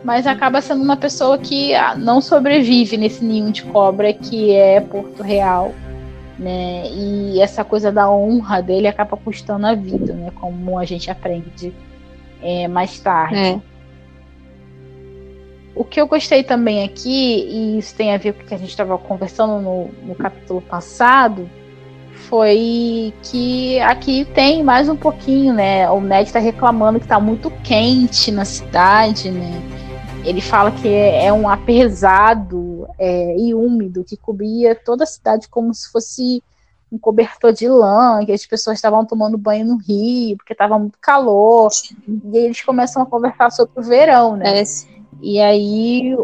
Speaker 1: Mas acaba sendo uma pessoa que ah, não sobrevive nesse ninho de cobra que é Porto Real. Né? E essa coisa da honra dele acaba custando a vida, né? Como a gente aprende é, mais tarde. É. O que eu gostei também aqui, e isso tem a ver com o que a gente estava conversando no, no capítulo passado, foi que aqui tem mais um pouquinho, né? O Ned está reclamando que está muito quente na cidade, né? Ele fala que é, é um apesado é, e úmido que cobria toda a cidade como se fosse um cobertor de lã, que as pessoas estavam tomando banho no rio, porque estava muito calor. E eles começam a conversar sobre o verão, né? E aí,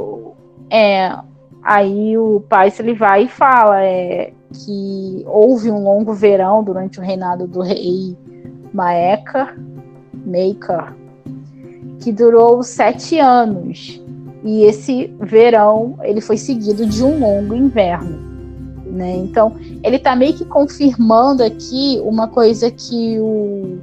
Speaker 1: é, aí o pai ele vai e fala é, que houve um longo verão durante o reinado do rei Maeka, Meika, que durou sete anos. E esse verão ele foi seguido de um longo inverno. Né? Então, ele está meio que confirmando aqui uma coisa que o,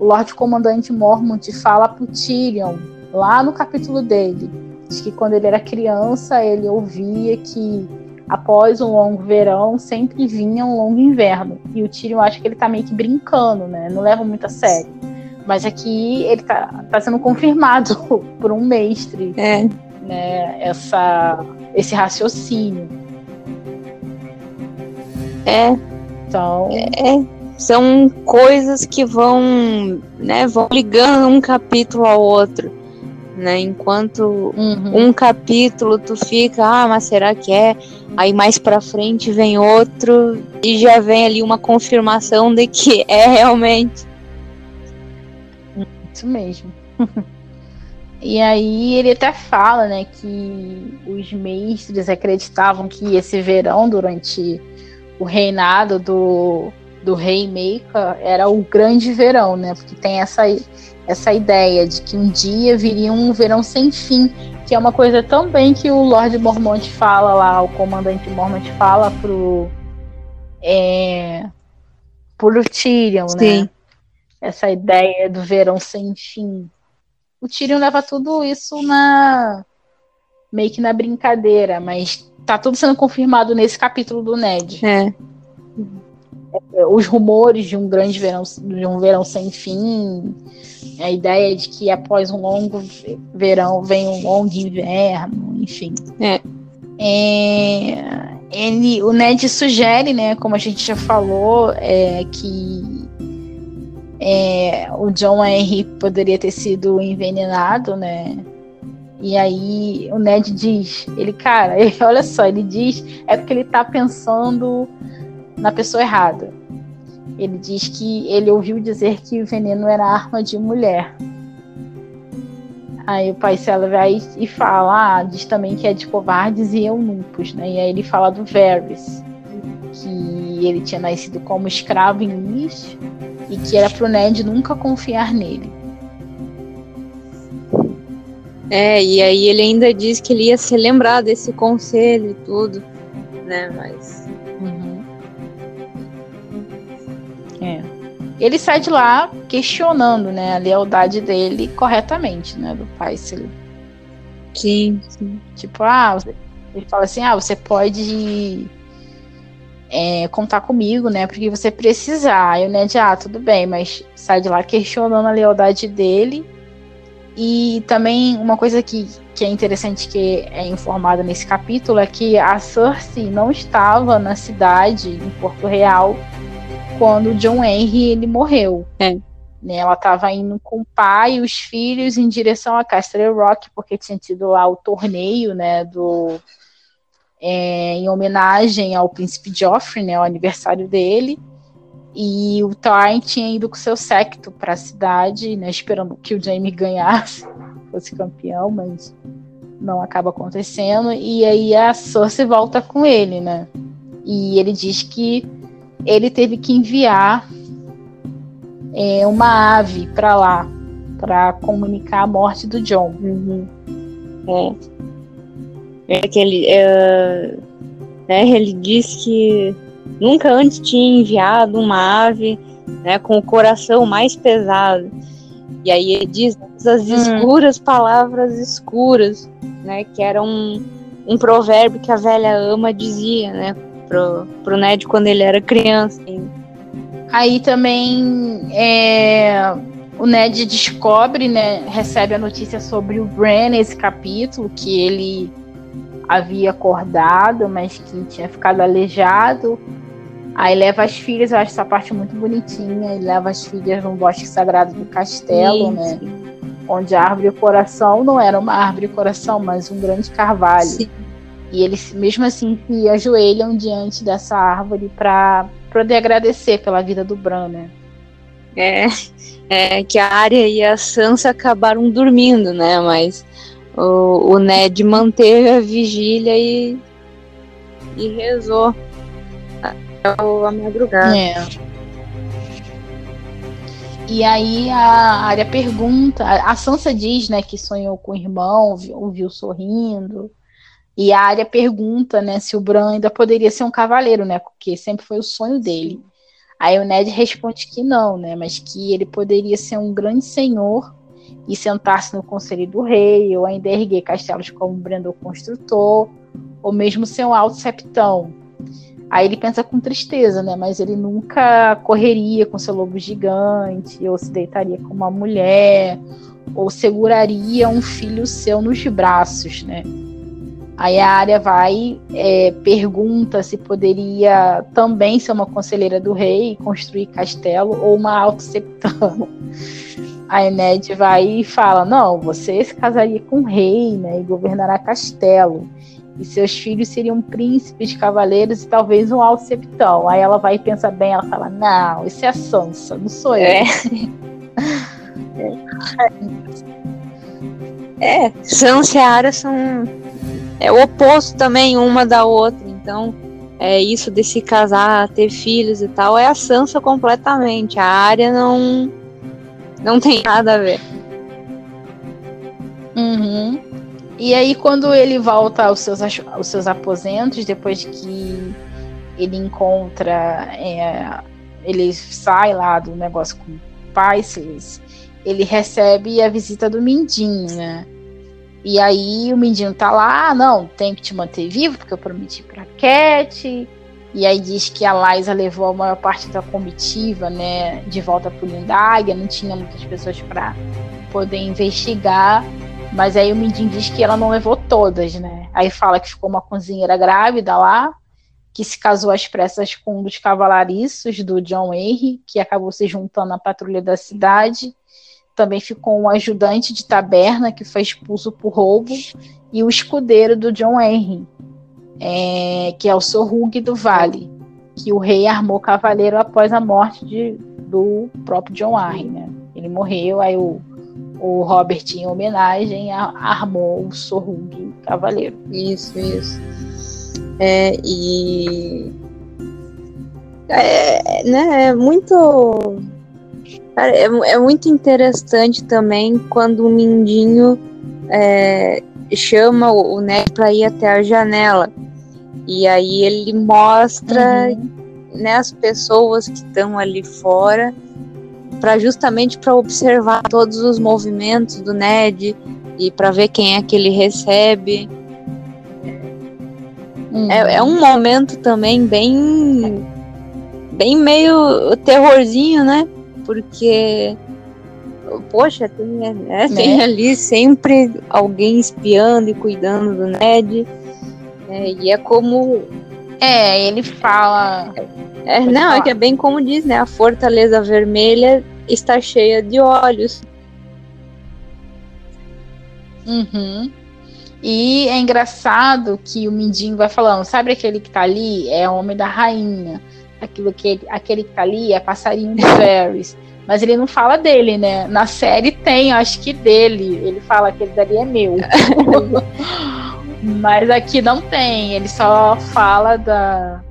Speaker 1: Lorde Comandante Mormont fala para o Tyrion lá no capítulo dele, Diz que quando ele era criança, ele ouvia que após um longo verão sempre vinha um longo inverno. E o Tyrion acha que ele tá meio que brincando, né? Não leva muito a sério. Mas aqui ele tá, tá sendo confirmado [laughs] por um mestre.
Speaker 2: É.
Speaker 1: Né, essa, esse raciocínio.
Speaker 2: É.
Speaker 1: Então.
Speaker 2: É, são coisas que vão, né, vão ligando um capítulo ao outro. Né? Enquanto
Speaker 1: uhum.
Speaker 2: um capítulo tu fica, ah, mas será que é? Aí mais para frente vem outro e já vem ali uma confirmação de que é realmente.
Speaker 1: Isso mesmo. [laughs] e aí ele até fala, né, que os mestres acreditavam que esse verão durante o reinado do, do rei Meika era o grande verão, né? Porque tem essa, essa ideia de que um dia viria um verão sem fim, que é uma coisa também que o Lord Mormont fala lá, o comandante Mormont fala pro é, pro Tyrion, né? Sim. né? Essa ideia do verão sem fim. O Tyrion leva tudo isso na meio que na brincadeira, mas tá tudo sendo confirmado nesse capítulo do Ned.
Speaker 2: É.
Speaker 1: Os rumores de um grande verão, de um verão sem fim, a ideia de que após um longo verão vem um longo inverno, enfim.
Speaker 2: É.
Speaker 1: É, ele, o Ned sugere, né, como a gente já falou, é, que é, o John Henry poderia ter sido envenenado, né? E aí o Ned diz, ele, cara, ele, [laughs] olha só, ele diz, é porque ele tá pensando na pessoa errada. Ele diz que ele ouviu dizer que o veneno era arma de mulher. Aí o pai Sela vai e fala, ah, diz também que é de covardes e eunucos, né? E aí ele fala do Varys, que ele tinha nascido como escravo em Lis e que era pro Ned nunca confiar nele.
Speaker 2: É, e aí ele ainda diz que ele ia se lembrar desse conselho e tudo, né? Mas.
Speaker 1: Uhum. É. Ele sai de lá questionando, né, a lealdade dele corretamente, né, do pai. Se
Speaker 2: Sim, sim.
Speaker 1: Tipo, ah, ele fala assim, ah, você pode é, contar comigo, né, porque você precisar. Aí o Ned, ah, tudo bem, mas sai de lá questionando a lealdade dele e também uma coisa que, que é interessante que é informada nesse capítulo é que a Cersei não estava na cidade, em Porto Real, quando John Henry ele morreu.
Speaker 2: É.
Speaker 1: Né, ela estava indo com o pai e os filhos em direção a Castle Rock, porque tinha tido lá o torneio né, do, é, em homenagem ao príncipe Joffrey, né, aniversário dele. E o Tywin tinha ido com seu secto para a cidade, né, esperando que o Jaime ganhasse, [laughs] fosse campeão, mas não acaba acontecendo. E aí a Cersei volta com ele, né? E ele diz que ele teve que enviar é, uma ave para lá para comunicar a morte do John.
Speaker 2: Uhum. É. É que ele, é, né, ele diz que Nunca antes tinha enviado uma ave né, com o coração mais pesado. E aí ele diz as hum. escuras hum. palavras escuras, né? Que era um, um provérbio que a velha ama dizia, né? Pro, pro Ned quando ele era criança.
Speaker 1: Aí também é, o Ned descobre, né? Recebe a notícia sobre o Bran nesse capítulo, que ele havia acordado, mas que tinha ficado aleijado. Aí leva as filhas, eu acho essa parte muito bonitinha, e leva as filhas no bosque sagrado do castelo, né? Onde a árvore coração não era uma árvore coração, mas um grande carvalho. Sim. E eles, mesmo assim, se ajoelham diante dessa árvore para poder agradecer pela vida do Bran, né?
Speaker 2: É, é que a Arya e a Sansa acabaram dormindo, né? Mas o, o Ned manteve a vigília e, e rezou a madrugada. É.
Speaker 1: E aí a área pergunta, a Sansa diz, né, que sonhou com o irmão, o viu sorrindo. E a área pergunta, né, se o Bran ainda poderia ser um cavaleiro, né, porque sempre foi o sonho dele. Aí o Ned responde que não, né, mas que ele poderia ser um grande senhor e sentar-se no conselho do rei, ou ainda erguer castelos como Brandon Construtor, ou mesmo ser um alto septão. Aí ele pensa com tristeza, né? Mas ele nunca correria com seu lobo gigante, ou se deitaria com uma mulher, ou seguraria um filho seu nos braços, né? Aí a área vai, é, pergunta se poderia também ser uma conselheira do rei, construir castelo, ou uma alto septão. A Ned vai e fala: Não, você se casaria com o rei, né? E governará castelo. E seus filhos seriam príncipes, cavaleiros e talvez um alceptão. Aí ela vai e pensa bem, ela fala: Não, isso é a Sansa, não sou eu.
Speaker 2: É. [laughs] é, Sansa e Arya são é o oposto também uma da outra. Então, é isso de se casar, ter filhos e tal, é a Sansa completamente. A área não não tem nada a ver.
Speaker 1: Uhum. E aí, quando ele volta aos seus, aos seus aposentos, depois que ele encontra. É, ele sai lá do negócio com Pyceles, ele recebe a visita do Mindinho, né? E aí o Mindinho tá lá, ah, não, tem que te manter vivo, porque eu prometi pra Cat. E aí diz que a Liza levou a maior parte da comitiva, né, de volta pro Lindáguia, não tinha muitas pessoas para poder investigar. Mas aí o Mindinho diz que ela não levou todas, né? Aí fala que ficou uma cozinheira grávida lá, que se casou às pressas com um dos cavalariços do John Henry, que acabou se juntando à patrulha da cidade. Também ficou um ajudante de taberna que foi expulso por roubo e o escudeiro do John Henry, é, que é o Sorrug do Vale, que o rei armou cavaleiro após a morte de, do próprio John Henry, né? Ele morreu, aí o, o Robert, em homenagem, a, armou o Sorrug cavaleiro.
Speaker 2: Isso, isso. É, e é, né, é muito é, é muito interessante também quando o Mindinho é, chama o, o Ned para ir até a janela. E aí ele mostra uhum. né, as pessoas que estão ali fora para justamente para observar todos os movimentos do Ned e para ver quem é que ele recebe. Uhum. É, é, um momento também bem bem meio terrorzinho, né? porque poxa, tem, né, [laughs] né? tem ali sempre alguém espiando e cuidando do Ned. Né, e é como.
Speaker 1: É, ele fala.
Speaker 2: É, não, falar. é que é bem como diz, né? A Fortaleza Vermelha está cheia de olhos.
Speaker 1: Uhum. E é engraçado que o Mindinho vai falando, sabe aquele que tá ali? É o homem da rainha aquilo que aquele que tá ali é passarinho de Ferris. Mas ele não fala dele, né? Na série tem, acho que dele. Ele fala que ele dali é meu. [laughs] Mas aqui não tem. Ele só fala da.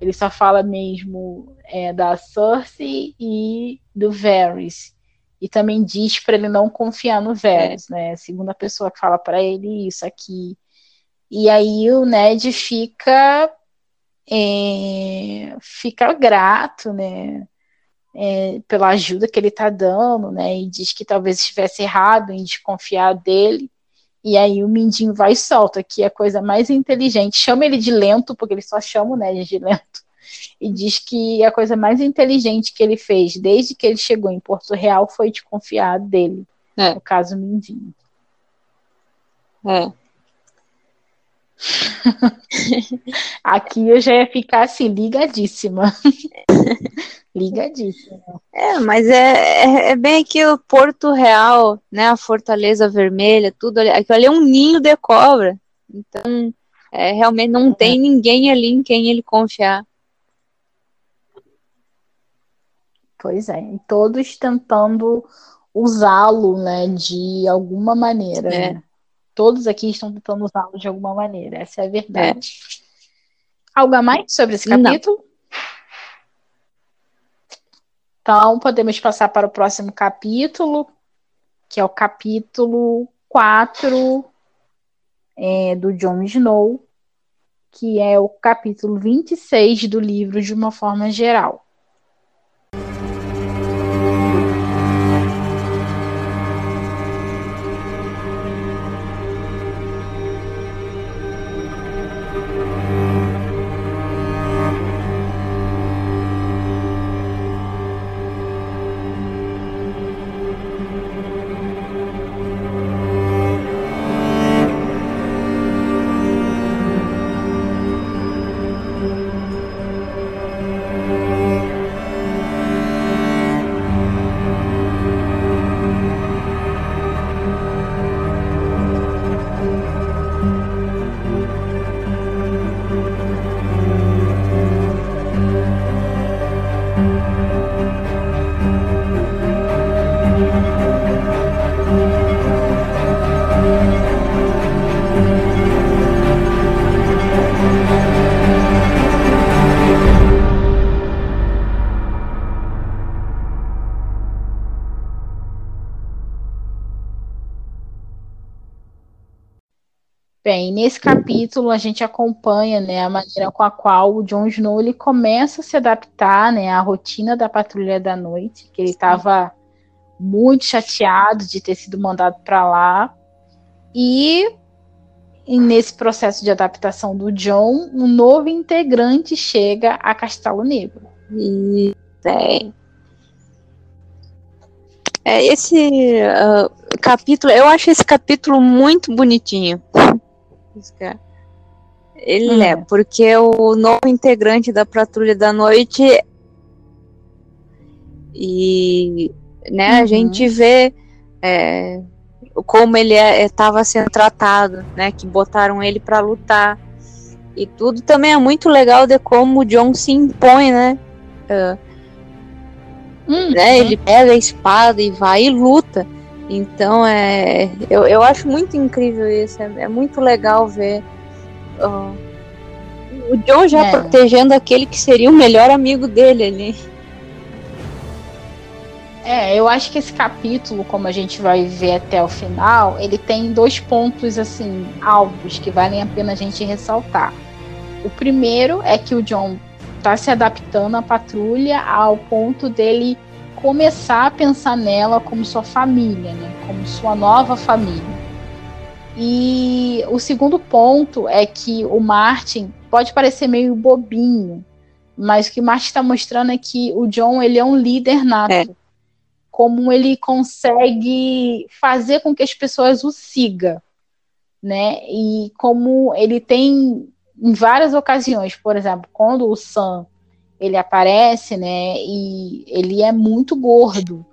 Speaker 1: Ele só fala mesmo é, da Cersei e do Varys. E também diz para ele não confiar no Varys, né? Segunda pessoa que fala para ele isso aqui. E aí o Ned fica é, fica grato, né, é, pela ajuda que ele está dando, né, e diz que talvez estivesse errado em desconfiar dele, e aí o Mindinho vai e solta, que é a coisa mais inteligente, chama ele de lento, porque ele só chama o Ned de lento, e diz que a coisa mais inteligente que ele fez desde que ele chegou em Porto Real foi desconfiar dele, é. no caso Mindinho.
Speaker 2: É. [laughs]
Speaker 1: Aqui eu já ia ficar assim, ligadíssima. [laughs] ligadíssima.
Speaker 2: É, mas é, é, é, bem aquilo, Porto Real, né? A Fortaleza Vermelha, tudo ali. Aquilo ali é um ninho de cobra. Então, é, realmente não é. tem ninguém ali em quem ele confiar.
Speaker 1: Pois é, todos tentando usá-lo, né, de alguma maneira. É. Né? Todos aqui estão tentando usá-lo de alguma maneira. Essa é a verdade. É. Algo a mais sobre esse capítulo? Não. Então, podemos passar para o próximo capítulo, que é o capítulo 4 é, do Jon Snow, que é o capítulo 26 do livro de uma forma geral. Capítulo a gente acompanha né, a maneira com a qual o Jon Snow ele começa a se adaptar né, à rotina da patrulha da noite, que ele estava muito chateado de ter sido mandado para lá. E, e, nesse processo de adaptação do John, um novo integrante chega a Castelo Negro.
Speaker 2: E é, é esse uh, capítulo, eu acho esse capítulo muito bonitinho. [laughs] Ele hum. é, porque o novo integrante da Patrulha da Noite e né, uhum. a gente vê é, como ele estava é, sendo tratado, né, que botaram ele para lutar. E tudo também é muito legal de como o John se impõe, né, uh, né ele pega a espada e vai e luta, então é, eu, eu acho muito incrível isso, é, é muito legal ver o John já é. protegendo aquele que seria o melhor amigo dele ali.
Speaker 1: É, eu acho que esse capítulo, como a gente vai ver até o final, ele tem dois pontos assim altos que valem a pena a gente ressaltar. O primeiro é que o John está se adaptando à patrulha ao ponto dele começar a pensar nela como sua família, né? Como sua nova família. E o segundo ponto é que o Martin pode parecer meio bobinho, mas o que o Martin está mostrando é que o John ele é um líder nato. É. Como ele consegue fazer com que as pessoas o sigam, né? E como ele tem em várias ocasiões, por exemplo, quando o Sam ele aparece, né? E ele é muito gordo.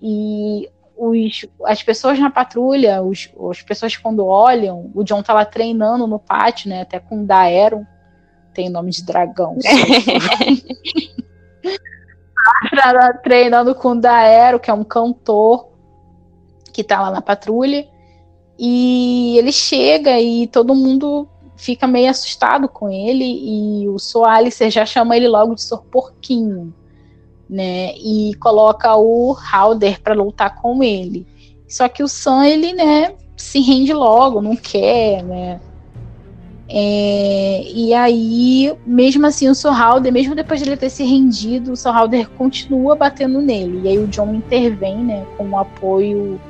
Speaker 1: E os, as pessoas na patrulha, os, as pessoas quando olham, o John tá lá treinando no pátio, né? Até com Daeron, tem nome de dragão. [laughs] treinando com o Daero, que é um cantor que tá lá na patrulha. E ele chega e todo mundo fica meio assustado com ele e o Soalicer já chama ele logo de Sor Porquinho, né? E coloca o Halder para lutar com ele. Só que o Sam ele, né, se rende logo, não quer, né? É, e aí, mesmo assim, o Sorhalder, mesmo depois de ele ter se rendido, o Sorhalder continua batendo nele. E aí o John intervém, né, com o apoio,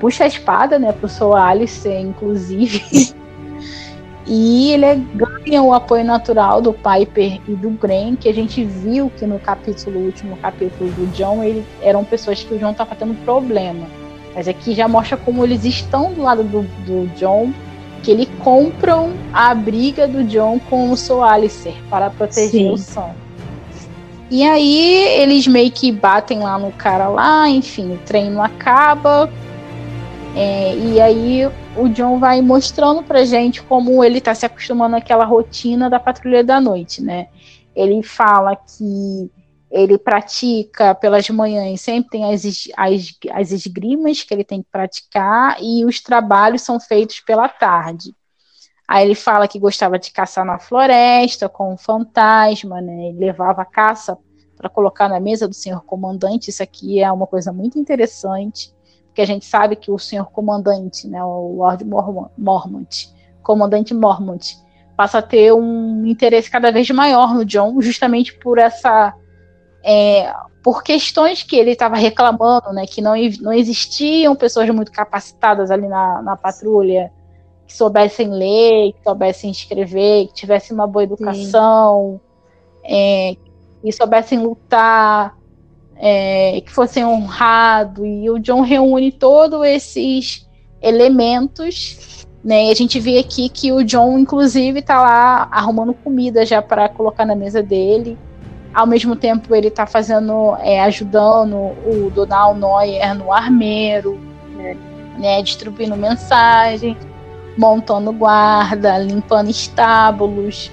Speaker 1: puxa a espada, né, pro Soalicer, inclusive. [laughs] E ele ganha o apoio natural do Piper e do Gren, que a gente viu que no capítulo, último capítulo do John, ele, eram pessoas que o John estava tendo problema. Mas aqui já mostra como eles estão do lado do, do John, que eles compram a briga do John com o Soul Alicer para proteger Sim. o Sam. E aí eles meio que batem lá no cara lá, enfim, o treino acaba. É, e aí o John vai mostrando pra gente como ele tá se acostumando àquela rotina da patrulha da noite, né? Ele fala que ele pratica pelas manhãs, sempre tem as, as, as esgrimas que ele tem que praticar e os trabalhos são feitos pela tarde. Aí ele fala que gostava de caçar na floresta com um fantasma, né? Ele levava a caça para colocar na mesa do senhor comandante. Isso aqui é uma coisa muito interessante que a gente sabe que o senhor comandante, né, o Lord Mormont, comandante Mormont, passa a ter um interesse cada vez maior no John, justamente por essa é, por questões que ele estava reclamando, né, que não, não existiam pessoas muito capacitadas ali na, na patrulha, que soubessem ler, que soubessem escrever, que tivessem uma boa educação, é, que soubessem lutar, é, que fossem honrados, e o John reúne todos esses elementos, né? E a gente vê aqui que o John, inclusive, está lá arrumando comida já para colocar na mesa dele. Ao mesmo tempo, ele está fazendo, é, ajudando o Donald Neuer no armeiro, né? Distribuindo mensagens, montando guarda, limpando estábulos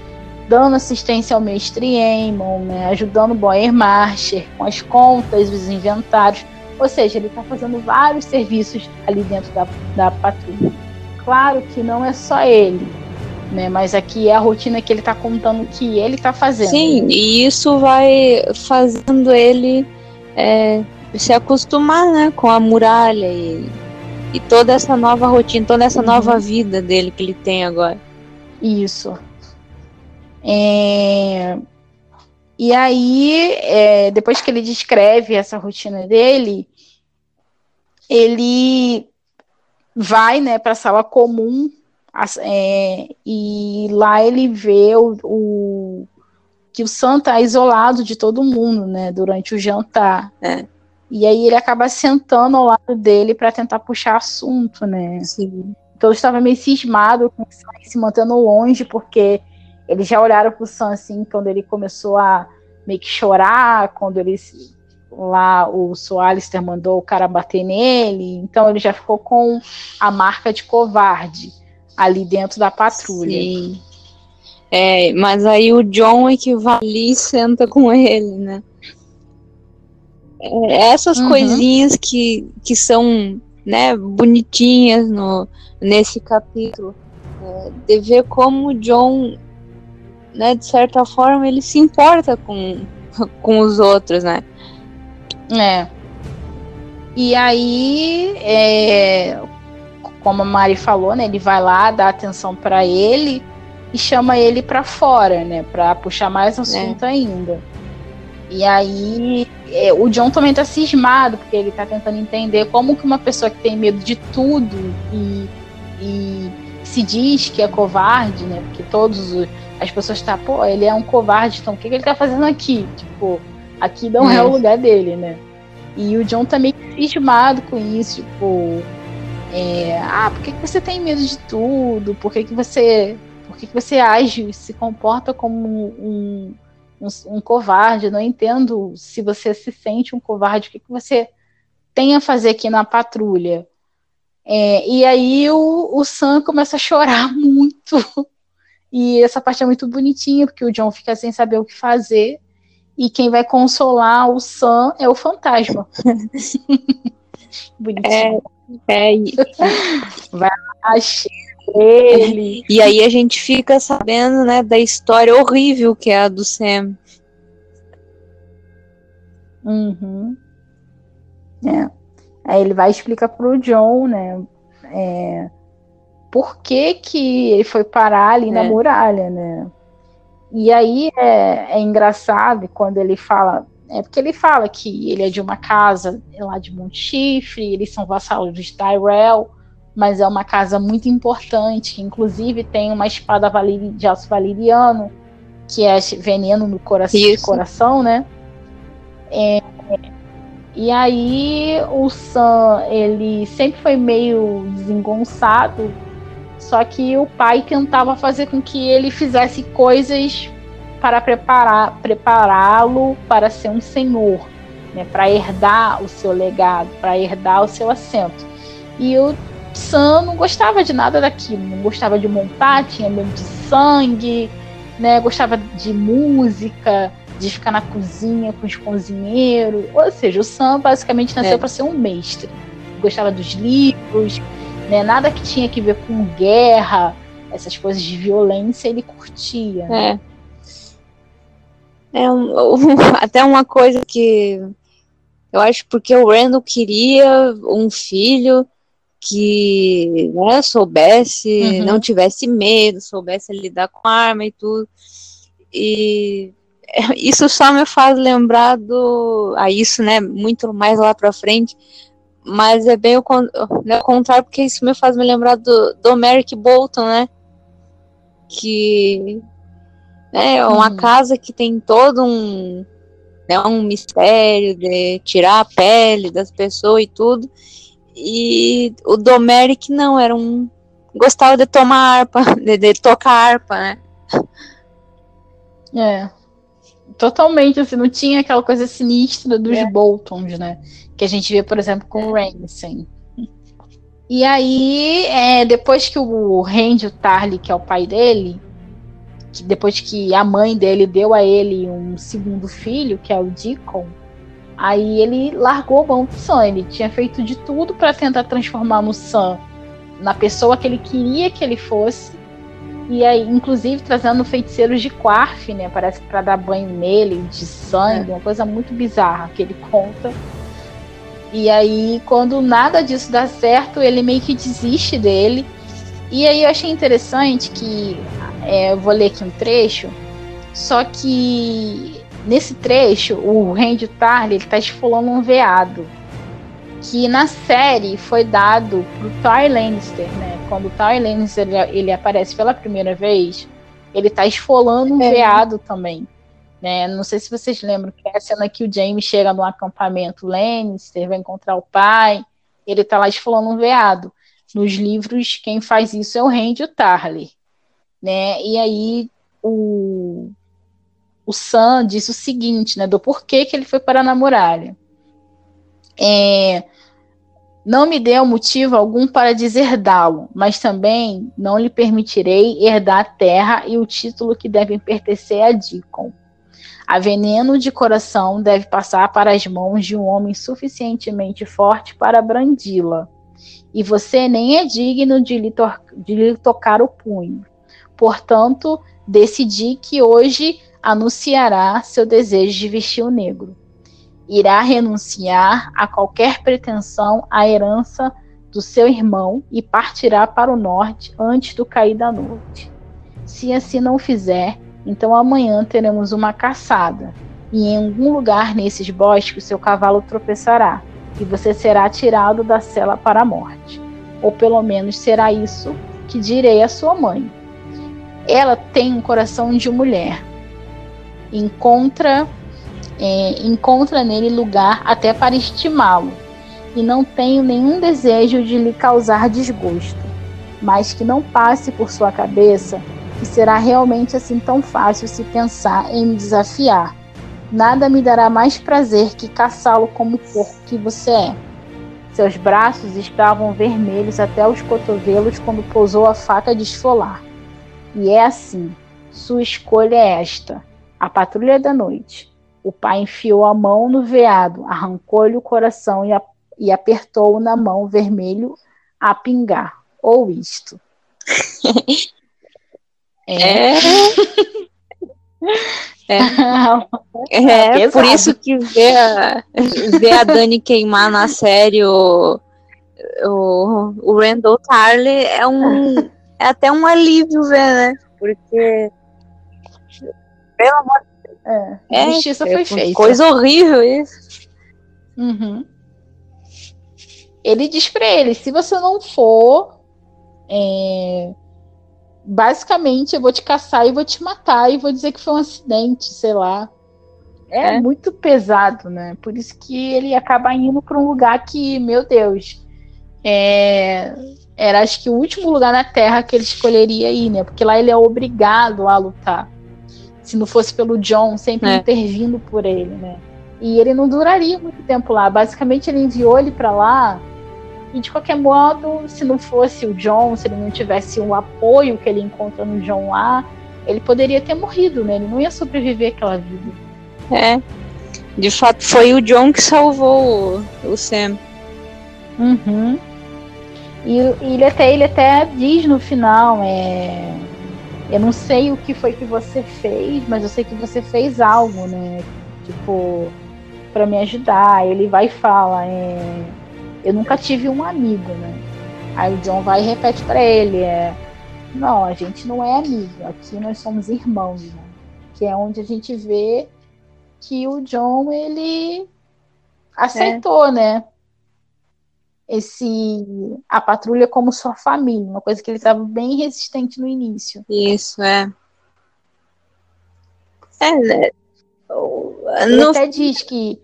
Speaker 1: dando assistência ao mestre Eamon, né, ajudando o Boyer Marcher com as contas, os inventários. Ou seja, ele está fazendo vários serviços ali dentro da, da patrulha. Claro que não é só ele, né? Mas aqui é a rotina que ele está contando que ele está fazendo.
Speaker 2: Sim, e isso vai fazendo ele é, se acostumar, né, com a muralha e, e toda essa nova rotina, toda essa uhum. nova vida dele que ele tem agora.
Speaker 1: Isso. É... E aí, é, depois que ele descreve essa rotina dele, ele vai né, para a sala comum é, e lá ele vê o, o que o Sam tá isolado de todo mundo, né, durante o jantar. É. E aí ele acaba sentando ao lado dele para tentar puxar assunto, né? Sim. Então eu estava meio cismado com o Sam se mantendo longe, porque eles já olharam pro Sam assim, quando ele começou a meio que chorar, quando ele lá o Soalister mandou o cara bater nele, então ele já ficou com a marca de covarde ali dentro da patrulha. Sim.
Speaker 2: É, mas aí o John é que vai ali e senta com ele, né? É, essas uhum. coisinhas que, que são né, bonitinhas no, nesse capítulo. É, de ver como o John, né, de certa forma, ele se importa com, [laughs] com os outros, né?
Speaker 1: É. E aí, é, como a Mari falou, né, ele vai lá, dá atenção para ele e chama ele para fora, né, para puxar mais assunto é. ainda. E aí, é, o John também tá cismado, porque ele tá tentando entender como que uma pessoa que tem medo de tudo e, e se diz que é covarde, né, porque todos os, as pessoas tá, pô, ele é um covarde, então o que, que ele tá fazendo aqui? Tipo, aqui não é, é o lugar dele, né? E o John tá meio cismado com isso, tipo, é, ah, por que, que você tem medo de tudo? Por que, que você. Por que, que você age, se comporta como um, um, um covarde? Eu não entendo se você se sente um covarde, o que, que você tem a fazer aqui na patrulha? É, e aí o, o Sam começa a chorar [laughs] muito. E essa parte é muito bonitinha, porque o John fica sem saber o que fazer e quem vai consolar o Sam é o fantasma. [laughs]
Speaker 2: Bonitinho. É, é
Speaker 1: vai lá, ele.
Speaker 2: E aí a gente fica sabendo, né, da história horrível que é a do Sam.
Speaker 1: Uhum. É. Aí ele vai explicar pro John, né, é, por que que ele foi parar ali é. na muralha, né? E aí é, é engraçado quando ele fala, é porque ele fala que ele é de uma casa lá de Monte Chifre, eles são vassalos de Tyrell, mas é uma casa muito importante, que inclusive tem uma espada de aço valeriano, que é veneno no coração, coração, né? É, e aí o Sam, ele sempre foi meio desengonçado só que o pai tentava fazer com que ele fizesse coisas para preparar prepará-lo para ser um senhor, né, para herdar o seu legado, para herdar o seu assento. E o Sam não gostava de nada daquilo, não gostava de montar, tinha medo de sangue, né, gostava de música, de ficar na cozinha com os cozinheiros. Ou seja, o Sam basicamente nasceu é. para ser um mestre. Gostava dos livros, né? Nada que tinha que ver com guerra, essas coisas de violência, ele curtia.
Speaker 2: É. É [laughs] um, até uma coisa que eu acho porque o Randall queria um filho que né, soubesse, uhum. não tivesse medo, soubesse lidar com arma e tudo. E [laughs] isso só me faz lembrar do a isso, né, muito mais lá para frente, mas é bem o, né, o contrário, porque isso me faz me lembrar do, do Merrick Bolton, né? Que né, é uma hum. casa que tem todo um, né, um mistério de tirar a pele das pessoas e tudo. E o Domeric não, era um. gostava de tomar harpa, [laughs] de, de tocar harpa, né?
Speaker 1: É. Totalmente, assim, não tinha aquela coisa sinistra dos é. Boltons, né? Que a gente vê, por exemplo, com o Ramsay. E aí, é, depois que o Randy, o Tarly, que é o pai dele, que depois que a mãe dele deu a ele um segundo filho, que é o Deacon, aí ele largou a mão do Sam. Ele tinha feito de tudo para tentar transformar no Sam na pessoa que ele queria que ele fosse. E aí, inclusive, trazendo feiticeiros de Quarf, né? Parece que para dar banho nele, de sangue, é. uma coisa muito bizarra que ele conta. E aí, quando nada disso dá certo, ele meio que desiste dele. E aí eu achei interessante que é, eu vou ler aqui um trecho, só que nesse trecho o Randy Tarly ele tá esfolando um veado que na série foi dado pro Ty Lannister, né? Quando o Ty Lannister ele, ele aparece pela primeira vez, ele tá esfolando um é. veado também. Né? Não sei se vocês lembram que é a cena que o Jaime chega no acampamento Lannister, vai encontrar o pai, ele tá lá esfolando um veado. Nos livros, quem faz isso é o Randy Tarly. Né? E aí o, o Sam diz o seguinte, né? Do porquê que ele foi para a muralha. É, não me deu motivo algum para deserdá-lo, mas também não lhe permitirei herdar a terra e o título que devem pertencer a Dicon. A veneno de coração deve passar para as mãos de um homem suficientemente forte para brandi-la. E você nem é digno de lhe, de lhe tocar o punho. Portanto, decidi que hoje anunciará seu desejo de vestir o negro irá renunciar a qualquer pretensão à herança do seu irmão e partirá para o norte antes do cair da noite. Se assim não fizer, então amanhã teremos uma caçada, e em algum lugar nesses bosques seu cavalo tropeçará, e você será tirado da cela para a morte. Ou pelo menos será isso que direi à sua mãe. Ela tem um coração de mulher. Encontra é, encontra nele lugar até para estimá-lo, e não tenho nenhum desejo de lhe causar desgosto, mas que não passe por sua cabeça que será realmente assim tão fácil se pensar em me desafiar. Nada me dará mais prazer que caçá-lo como porco que você é. Seus braços estavam vermelhos até os cotovelos quando pousou a faca de esfolar. E é assim. Sua escolha é esta: a patrulha da noite. O pai enfiou a mão no veado, arrancou-lhe o coração e, a, e apertou-o na mão vermelho a pingar. Ou isto. [laughs]
Speaker 2: é. [laughs] É, é, é por isso que ver a, ver a Dani queimar na série o, o, o Randall Tarley é um é até um alívio ver, né? Porque pelo amor
Speaker 1: é, é justiça foi feita.
Speaker 2: Coisa horrível isso.
Speaker 1: Uhum. Ele diz pra ele: se você não for, é... basicamente eu vou te caçar e vou te matar e vou dizer que foi um acidente, sei lá. É, é. muito pesado, né? Por isso que ele acaba indo para um lugar que, meu Deus, é... era acho que o último lugar na Terra que ele escolheria ir, né? Porque lá ele é obrigado a lutar se não fosse pelo John sempre é. intervindo por ele, né? E ele não duraria muito tempo lá. Basicamente, ele enviou ele para lá. E de qualquer modo, se não fosse o John, se ele não tivesse o apoio que ele encontra no John lá, ele poderia ter morrido, né? Ele não ia sobreviver aquela vida.
Speaker 2: É. De fato, foi o John que salvou o, o Sam.
Speaker 1: Uhum. E, e ele até ele até diz no final, é eu não sei o que foi que você fez, mas eu sei que você fez algo, né? Tipo, para me ajudar. Ele vai e fala, é, eu nunca tive um amigo, né? Aí o John vai e repete para ele, é, não, a gente não é amigo, aqui nós somos irmãos, né? Que é onde a gente vê que o John ele aceitou, é. né? Esse a patrulha como sua família, uma coisa que ele estava bem resistente no início.
Speaker 2: Isso, é. É, né?
Speaker 1: Ele no... até diz que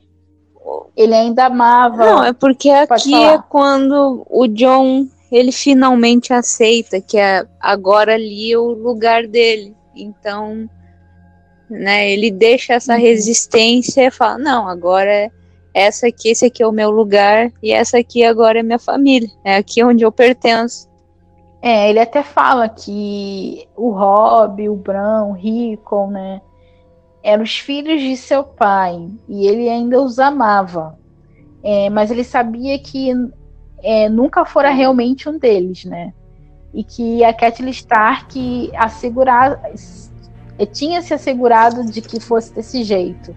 Speaker 1: ele ainda amava.
Speaker 2: Não, é porque aqui é quando o John ele finalmente aceita que é agora ali é o lugar dele. Então, né, ele deixa essa uhum. resistência e fala: "Não, agora é essa aqui, esse aqui é o meu lugar e essa aqui agora é minha família, é aqui onde eu pertenço.
Speaker 1: É, ele até fala que o Rob, o Bran, o Rickon, né, eram os filhos de seu pai e ele ainda os amava, é, mas ele sabia que é, nunca fora realmente um deles, né, e que a Catelyn Stark assegurar, tinha se assegurado de que fosse desse jeito.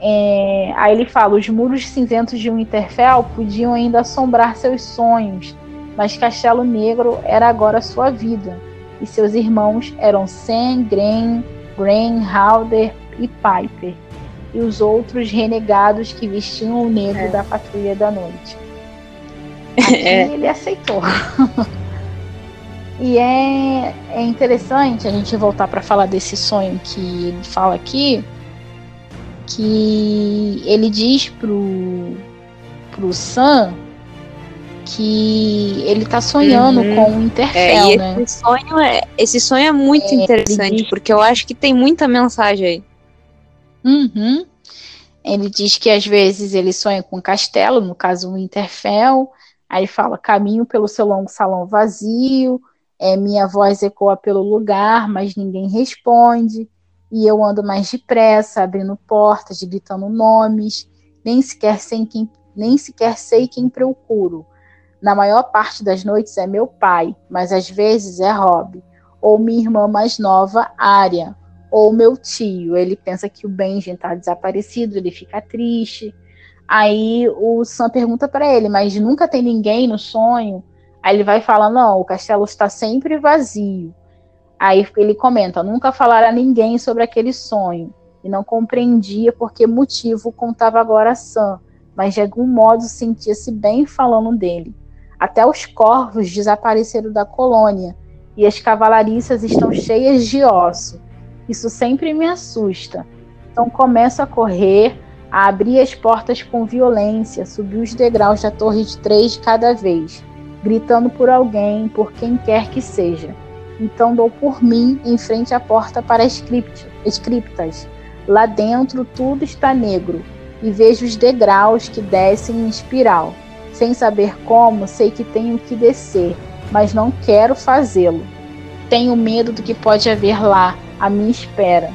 Speaker 1: É, aí ele fala: os muros cinzentos de Winterfell podiam ainda assombrar seus sonhos, mas Castelo Negro era agora sua vida, e seus irmãos eram Sam, Gren, Gren, Halder e Piper, e os outros renegados que vestiam o negro é. da Patrulha da Noite. [laughs] Aqui é. ele aceitou. [laughs] e é, é interessante a gente voltar para falar desse sonho que ele fala aqui que ele diz pro, pro Sam que ele tá sonhando uhum. com o Interfell, é, né?
Speaker 2: Esse sonho é, esse sonho é muito é, interessante, diz... porque eu acho que tem muita mensagem aí.
Speaker 1: Uhum. Ele diz que às vezes ele sonha com o castelo, no caso o Interfell, aí fala caminho pelo seu longo salão vazio, é, minha voz ecoa pelo lugar, mas ninguém responde e eu ando mais depressa, abrindo portas, gritando nomes, nem sequer sei quem, nem sequer sei quem procuro. Na maior parte das noites é meu pai, mas às vezes é Rob, ou minha irmã mais nova, Ária, ou meu tio. Ele pensa que o Benjen está desaparecido, ele fica triste. Aí o Sam pergunta para ele, mas nunca tem ninguém no sonho? Aí ele vai falar: não, o castelo está sempre vazio. Aí ele comenta: nunca falara a ninguém sobre aquele sonho e não compreendia por que motivo contava agora a Sam, mas de algum modo sentia-se bem falando dele. Até os corvos desapareceram da colônia e as cavalariças estão cheias de osso. Isso sempre me assusta. Então começo a correr, a abrir as portas com violência, subir os degraus da torre de três de cada vez, gritando por alguém, por quem quer que seja. Então dou por mim em frente à porta para as criptas. Lá dentro tudo está negro e vejo os degraus que descem em espiral. Sem saber como, sei que tenho que descer, mas não quero fazê-lo. Tenho medo do que pode haver lá, à minha espera.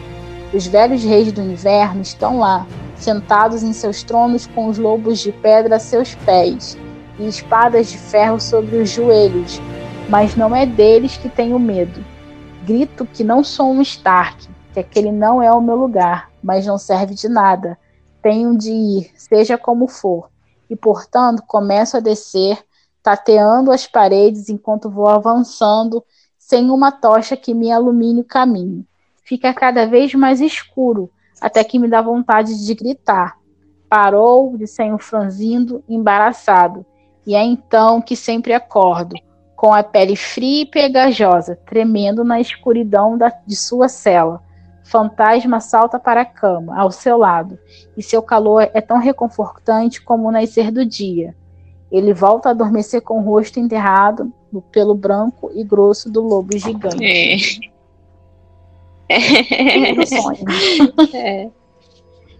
Speaker 1: Os velhos reis do inverno estão lá, sentados em seus tronos com os lobos de pedra a seus pés e espadas de ferro sobre os joelhos, mas não é deles que tenho medo. Grito que não sou um Stark, que aquele não é o meu lugar, mas não serve de nada. Tenho de ir, seja como for. E, portanto, começo a descer, tateando as paredes enquanto vou avançando, sem uma tocha que me ilumine o caminho. Fica cada vez mais escuro, até que me dá vontade de gritar. Parou, disse um franzindo, embaraçado. E é então que sempre acordo com a pele fria e pegajosa, tremendo na escuridão da, de sua cela. Fantasma salta para a cama, ao seu lado, e seu calor é tão reconfortante como o nascer do dia. Ele volta a adormecer com o rosto enterrado no pelo branco e grosso do lobo gigante.
Speaker 2: É. é.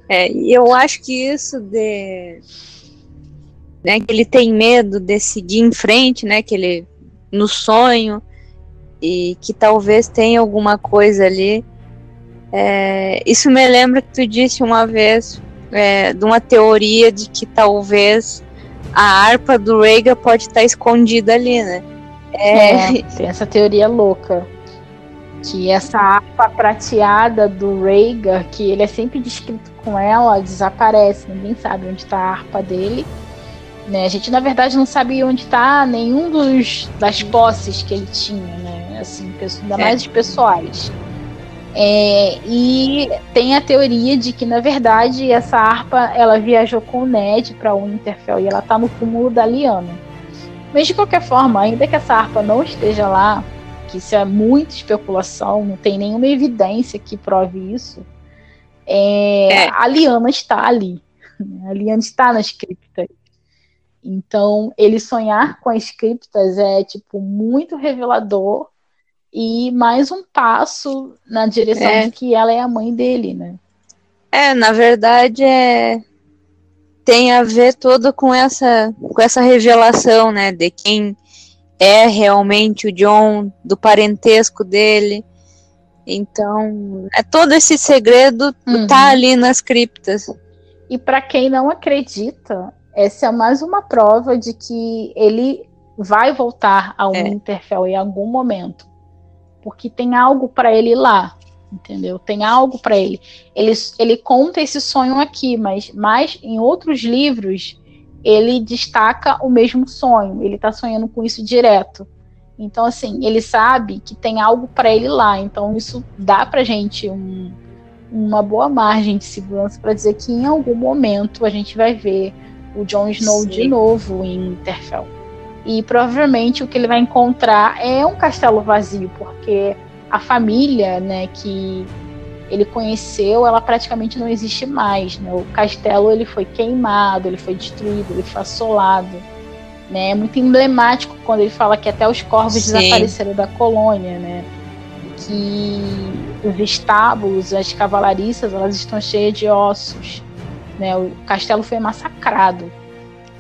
Speaker 2: é. eu acho que isso de. Né, que ele tem medo de seguir em frente, né? Que ele no sonho e que talvez tenha alguma coisa ali. É, isso me lembra que tu disse uma vez é, de uma teoria de que talvez a harpa do Rhaegar pode estar escondida ali, né?
Speaker 1: É... é, tem essa teoria louca. Que essa harpa prateada do Rhaegar, que ele é sempre descrito com ela, desaparece. Ninguém sabe onde está a harpa dele. Né? A gente, na verdade, não sabia onde está nenhum dos, das posses que ele tinha, né? Assim, ainda é. mais os pessoais. É, e tem a teoria de que, na verdade, essa harpa ela viajou com o Ned para o Winterfell e ela está no túmulo da Liana. Mas de qualquer forma, ainda que essa harpa não esteja lá, que isso é muita especulação, não tem nenhuma evidência que prove isso, é, é. a Liana está ali. A Liana está nas criptas. Então, ele sonhar com as criptas é tipo muito revelador e mais um passo na direção é. de que ela é a mãe dele, né?
Speaker 2: É, na verdade é tem a ver todo com essa com essa revelação, né, de quem é realmente o John, do parentesco dele. Então, é todo esse segredo uhum. tá ali nas criptas.
Speaker 1: E para quem não acredita, essa é mais uma prova de que ele vai voltar ao é. Winterfell em algum momento. Porque tem algo para ele lá. entendeu? Tem algo para ele. ele. Ele conta esse sonho aqui, mas mais em outros livros ele destaca o mesmo sonho. Ele está sonhando com isso direto. Então, assim, ele sabe que tem algo para ele lá. Então, isso dá para gente um, uma boa margem de segurança para dizer que em algum momento a gente vai ver o Jon Snow Sim. de novo em Interfell. E provavelmente o que ele vai encontrar é um castelo vazio, porque a família, né, que ele conheceu, ela praticamente não existe mais, né? O castelo ele foi queimado, ele foi destruído, ele foi assolado, né? É muito emblemático quando ele fala que até os corvos Sim. desapareceram da colônia, né? Que os estábulos, as cavalariças, elas estão cheias de ossos, né? O castelo foi massacrado.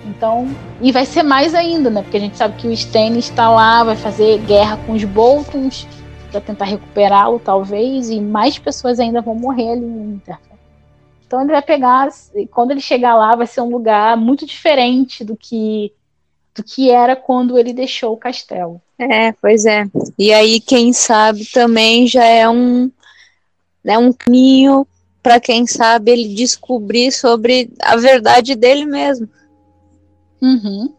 Speaker 1: Então, e vai ser mais ainda, né? Porque a gente sabe que o Stannis está lá, vai fazer guerra com os Boltons para tentar recuperá-lo, talvez, e mais pessoas ainda vão morrer ali em Winterfell. Então ele vai pegar, quando ele chegar lá, vai ser um lugar muito diferente do que do que era quando ele deixou o castelo.
Speaker 2: É, pois é. E aí, quem sabe também já é um, né, um caminho para quem sabe ele descobrir sobre a verdade dele mesmo.
Speaker 1: Uhum.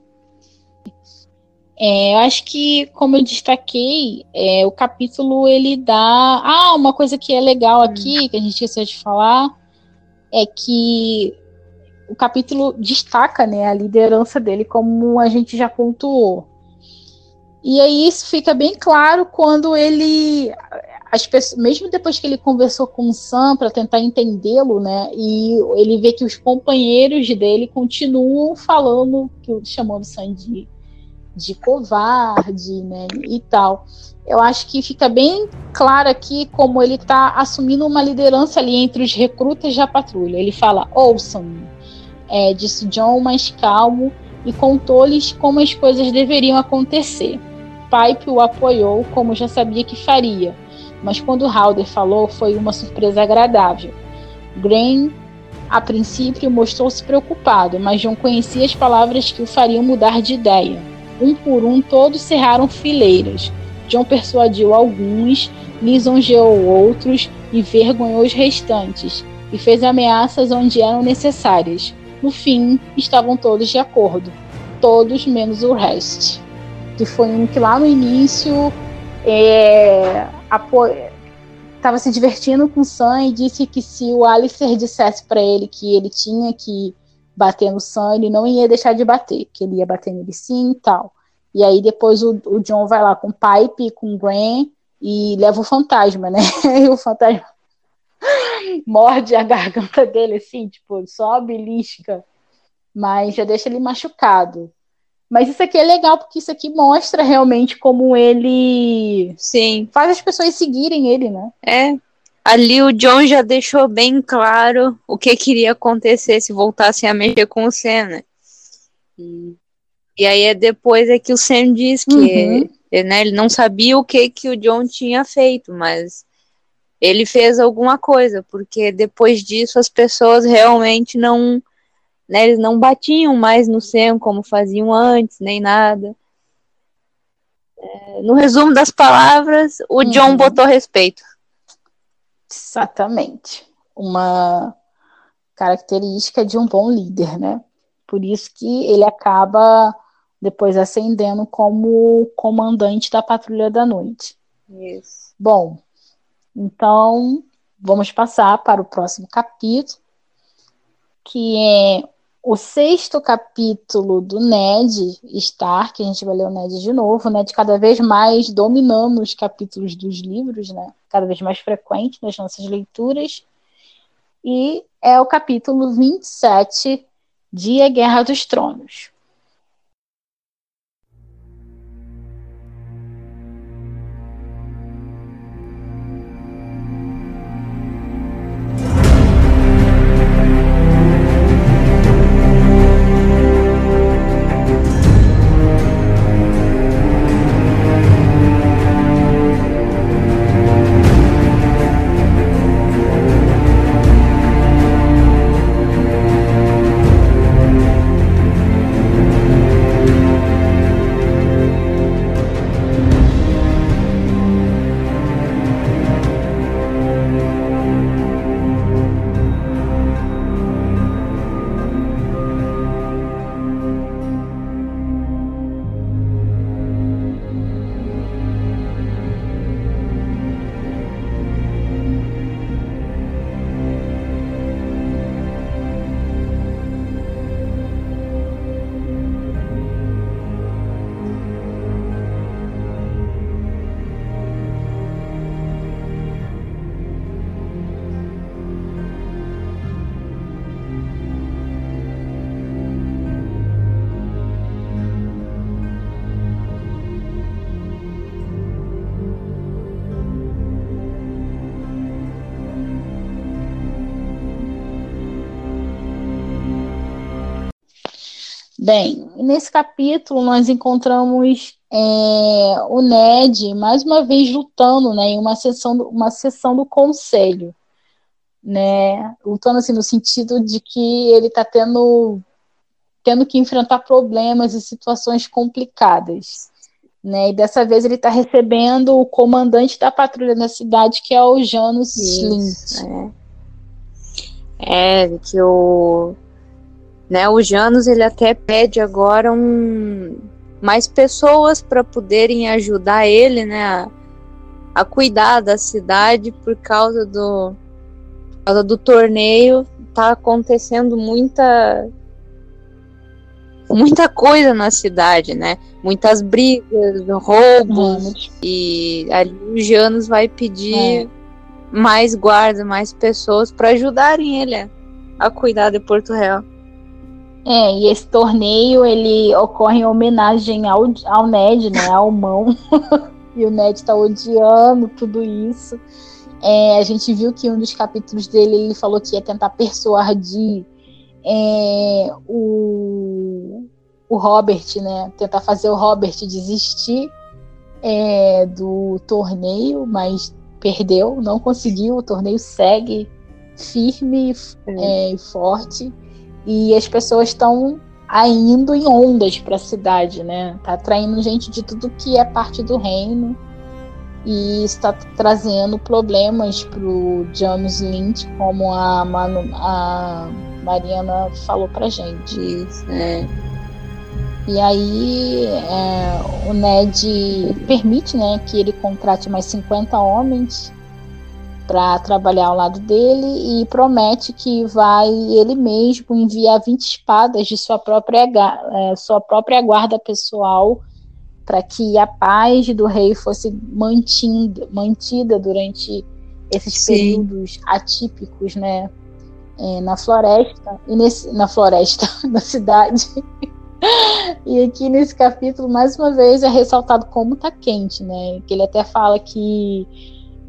Speaker 1: É, eu acho que, como eu destaquei, é, o capítulo ele dá. Ah, uma coisa que é legal aqui, que a gente esqueceu de falar, é que o capítulo destaca né, a liderança dele, como a gente já pontuou. E aí isso fica bem claro quando ele. As pessoas, mesmo depois que ele conversou com o Sam para tentar entendê-lo, né? E ele vê que os companheiros dele continuam falando, chamando o Sam de de covarde, né, e tal. Eu acho que fica bem claro aqui como ele está assumindo uma liderança ali entre os recrutas da patrulha. Ele fala: ouçam, é, disse John mais calmo e contou-lhes como as coisas deveriam acontecer. Pipe o apoiou, como já sabia que faria, mas quando Halder falou, foi uma surpresa agradável. Grain, a princípio, mostrou-se preocupado, mas John conhecia as palavras que o fariam mudar de ideia. Um por um, todos cerraram fileiras. John persuadiu alguns, lisonjeou outros e vergonhou os restantes, e fez ameaças onde eram necessárias. No fim, estavam todos de acordo, todos menos o resto. Que foi um que lá no início é, estava se divertindo com o Sam e disse que se o Alistair dissesse para ele que ele tinha que bater no Sam, ele não ia deixar de bater, que ele ia bater nele sim e tal. E aí depois o, o John vai lá com o Pipe, com o Gwen e leva o fantasma, né? [laughs] e o fantasma [laughs] morde a garganta dele assim, tipo, só belisca, mas já deixa ele machucado. Mas isso aqui é legal porque isso aqui mostra realmente como ele
Speaker 2: Sim.
Speaker 1: faz as pessoas seguirem ele, né?
Speaker 2: É, Ali o John já deixou bem claro o que queria acontecer se voltassem a mexer com o Senna. E, e aí é depois é que o Sam diz que uhum. né, ele não sabia o que, que o John tinha feito, mas ele fez alguma coisa, porque depois disso as pessoas realmente não, né, eles não batiam mais no Sam como faziam antes, nem nada. É, no resumo das palavras, o uhum. John botou respeito.
Speaker 1: Exatamente. Uma característica de um bom líder, né? Por isso que ele acaba depois ascendendo como comandante da Patrulha da Noite.
Speaker 2: Isso.
Speaker 1: Bom, então vamos passar para o próximo capítulo, que é o sexto capítulo do Ned Stark, a gente vai ler o Ned de novo, o Ned cada vez mais dominando os capítulos dos livros, né? Cada vez mais frequente nas nossas leituras. E é o capítulo 27 de A Guerra dos Tronos. Bem, nesse capítulo nós encontramos é, o Ned mais uma vez lutando, né, em uma sessão, do, uma sessão do conselho, né, lutando assim no sentido de que ele está tendo tendo que enfrentar problemas e situações complicadas, né, e dessa vez ele está recebendo o comandante da patrulha da cidade, que é o Janus Slint.
Speaker 2: É. é, que o né, o Janus ele até pede agora um mais pessoas para poderem ajudar ele, né, a, a, cuidar da cidade por causa do por causa do torneio, tá acontecendo muita muita coisa na cidade, né? Muitas brigas, roubos e ali o Janus vai pedir é. mais guarda, mais pessoas para ajudarem ele a, a cuidar de Porto Real.
Speaker 1: É, e esse torneio ele ocorre em homenagem ao, ao Ned, né? Ao mão. [laughs] e o Ned tá odiando tudo isso. É, a gente viu que um dos capítulos dele ele falou que ia tentar persuadir é, o, o Robert, né? Tentar fazer o Robert desistir é, do torneio, mas perdeu, não conseguiu. O torneio segue firme é. e forte e as pessoas estão indo em ondas para a cidade, né? Tá atraindo gente de tudo que é parte do reino e está trazendo problemas para o James Lynch, como a, Manu, a Mariana falou para gente.
Speaker 2: Isso, é.
Speaker 1: E aí é, o Ned permite, né, que ele contrate mais 50 homens para trabalhar ao lado dele e promete que vai ele mesmo enviar 20 espadas de sua própria, é, sua própria guarda pessoal para que a paz do rei fosse mantida, mantida durante esses Sim. períodos atípicos, né? É, na floresta e nesse, na floresta [laughs] na cidade e aqui nesse capítulo mais uma vez é ressaltado como tá quente, né? Que ele até fala que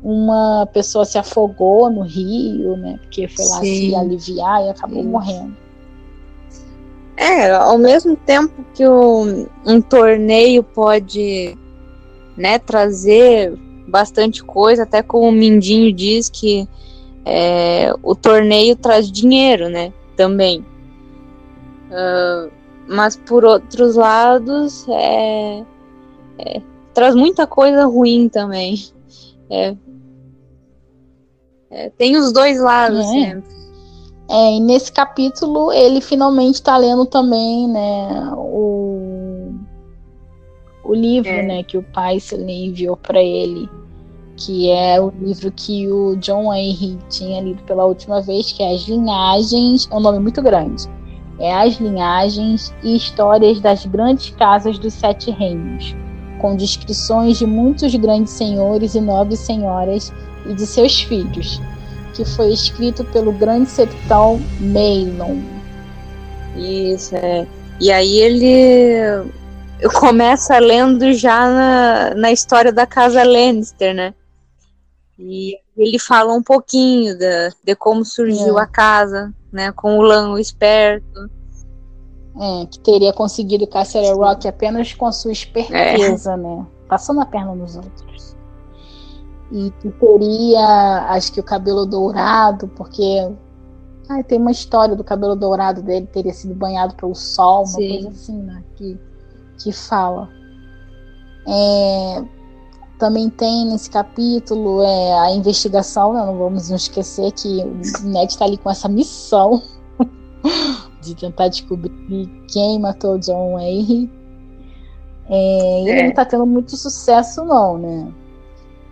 Speaker 1: uma pessoa se afogou no rio, né? Porque foi lá Sim. se aliviar e acabou Sim. morrendo.
Speaker 2: É, ao mesmo tempo que o, um torneio pode né, trazer bastante coisa, até como o Mindinho diz que é, o torneio traz dinheiro, né? Também. Uh, mas por outros lados, é, é, traz muita coisa ruim também. É, é, tem os dois lados é. sempre.
Speaker 1: É, e nesse capítulo ele finalmente está lendo também, né, o, o livro, é. né, que o pai enviou para ele, que é o livro que o John Henry tinha lido pela última vez, que é As Linhagens, é um nome muito grande. É As Linhagens e Histórias das Grandes Casas dos Sete Reinos, com descrições de muitos grandes senhores e nobres senhoras e de seus filhos, que foi escrito pelo grande septão Meilon.
Speaker 2: Isso, é. E aí ele começa lendo já na, na história da casa Lannister, né? E ele fala um pouquinho de, de como surgiu é. a casa, né? Com o Lan, o esperto.
Speaker 1: É, que teria conseguido Castle Rock apenas com a sua esperteza, é. né? Passando a perna nos outros e que teria, acho que o cabelo dourado, porque ai, tem uma história do cabelo dourado dele teria sido banhado pelo sol, uma Sim. coisa assim, né? Que, que fala. É, também tem nesse capítulo é, a investigação, né? não vamos nos esquecer que o Ned está ali com essa missão [laughs] de tentar descobrir quem matou John Henry. É, ele é. não está tendo muito sucesso, não, né?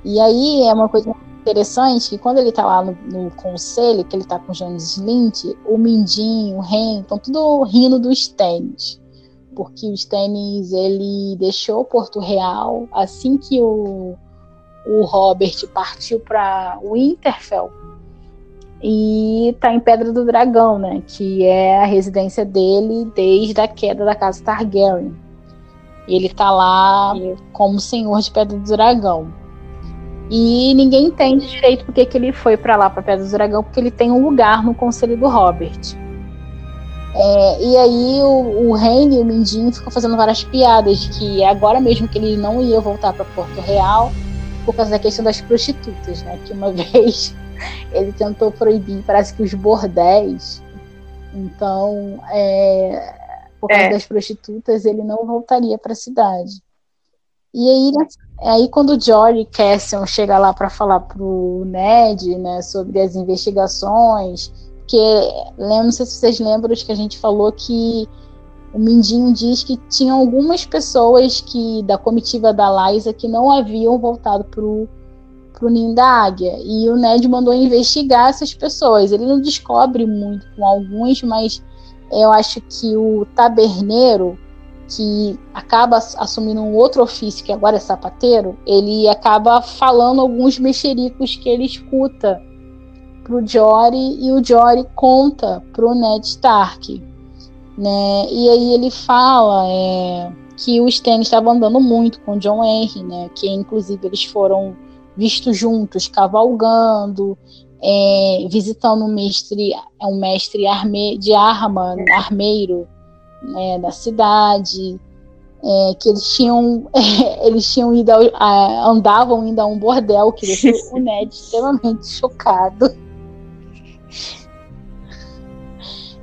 Speaker 1: E aí é uma coisa interessante que quando ele tá lá no, no conselho, que ele tá com o Jones Slint, o Mindinho, o Ren, estão tudo rindo do Stannis. Porque o Stannis, ele deixou Porto Real assim que o, o Robert partiu para Winterfell e tá em Pedra do Dragão, né? Que é a residência dele desde a queda da casa Targaryen. Ele tá lá como senhor de Pedra do Dragão. E ninguém entende direito porque que ele foi para lá, para Pedra do Dragão, porque ele tem um lugar no conselho do Robert. É, e aí o, o Rene e o Mindinho ficam fazendo várias piadas que é agora mesmo que ele não ia voltar para Porto Real por causa da questão das prostitutas, né? Que uma [laughs] vez ele tentou proibir, parece que os bordéis. Então, é, por causa é. das prostitutas, ele não voltaria para a cidade. E aí, né, aí quando o Jory Casson chega lá para falar pro Ned, né, sobre as investigações, que não sei se vocês lembram que a gente falou que o Mindinho diz que tinha algumas pessoas que da comitiva da Liza que não haviam voltado pro pro ninho da águia e o Ned mandou investigar essas pessoas. Ele não descobre muito com alguns, mas eu acho que o taberneiro que acaba assumindo um outro ofício, que agora é sapateiro, ele acaba falando alguns mexericos que ele escuta pro Jory e o Jory conta pro Ned Stark, né? E aí ele fala é, que o Stannis estava andando muito com o John Henry, né? Que inclusive eles foram vistos juntos cavalgando, é, visitando um mestre, é um mestre arme, de arma, armeiro né, da cidade, é, que eles tinham [laughs] é, eles tinham ido ao, a, andavam indo a um bordel que deixou [laughs] o Ned extremamente chocado.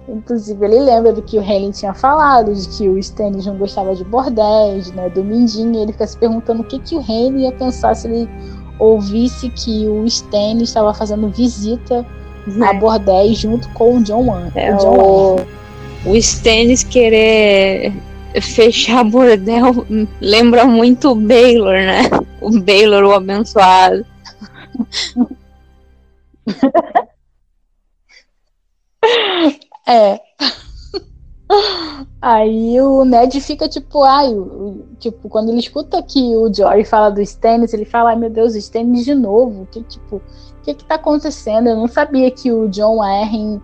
Speaker 1: Inclusive, ele lembra do que o Helen tinha falado, de que o Stannis não gostava de bordéis, né, do Mindinho, e ele fica se perguntando o que, que o Helen ia pensar se ele ouvisse que o Stannis estava fazendo visita a é. bordéis junto com o John Wan.
Speaker 2: É, o, John o, o Stannis querer fechar bordel [laughs] lembra muito o Baylor, né? O Baylor, o abençoado. [laughs]
Speaker 1: é. Aí o Ned fica tipo, ai, tipo, quando ele escuta que o Jory fala do Stannis, ele fala, ai meu Deus, Stannis de novo, que tipo, o que que tá acontecendo? Eu não sabia que o John Arryn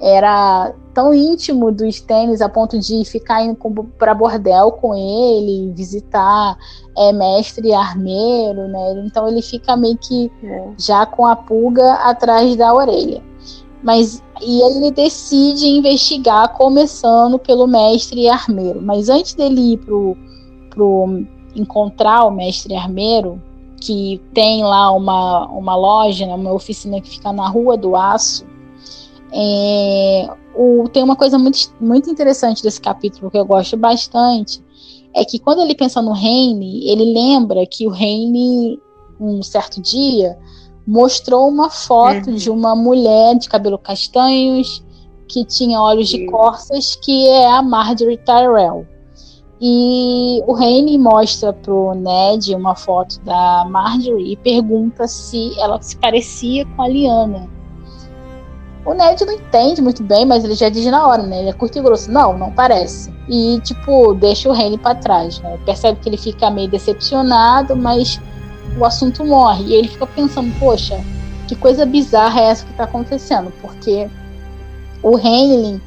Speaker 1: era tão íntimo do Stannis a ponto de ficar indo para bordel com ele, visitar é, mestre armeiro, né? Então ele fica meio que é. já com a pulga atrás da orelha. Mas e ele decide investigar, começando pelo mestre armeiro. Mas antes dele ir pro, pro encontrar o mestre armeiro, que tem lá uma, uma loja, né, uma oficina que fica na Rua do Aço, é, o, tem uma coisa muito, muito interessante desse capítulo que eu gosto bastante, é que quando ele pensa no Reine, ele lembra que o Reine, um certo dia, mostrou uma foto uhum. de uma mulher de cabelo castanhos que tinha olhos de corças, que é a Marjorie Tyrell. E o Rainy mostra pro Ned uma foto da Marjorie e pergunta se ela se parecia com a Liana. O Ned não entende muito bem, mas ele já diz na hora, né? Ele é curto e grosso. Não, não parece. E, tipo, deixa o Rainy para trás, né? Percebe que ele fica meio decepcionado, mas o assunto morre. E ele fica pensando, poxa, que coisa bizarra é essa que está acontecendo? Porque o Henley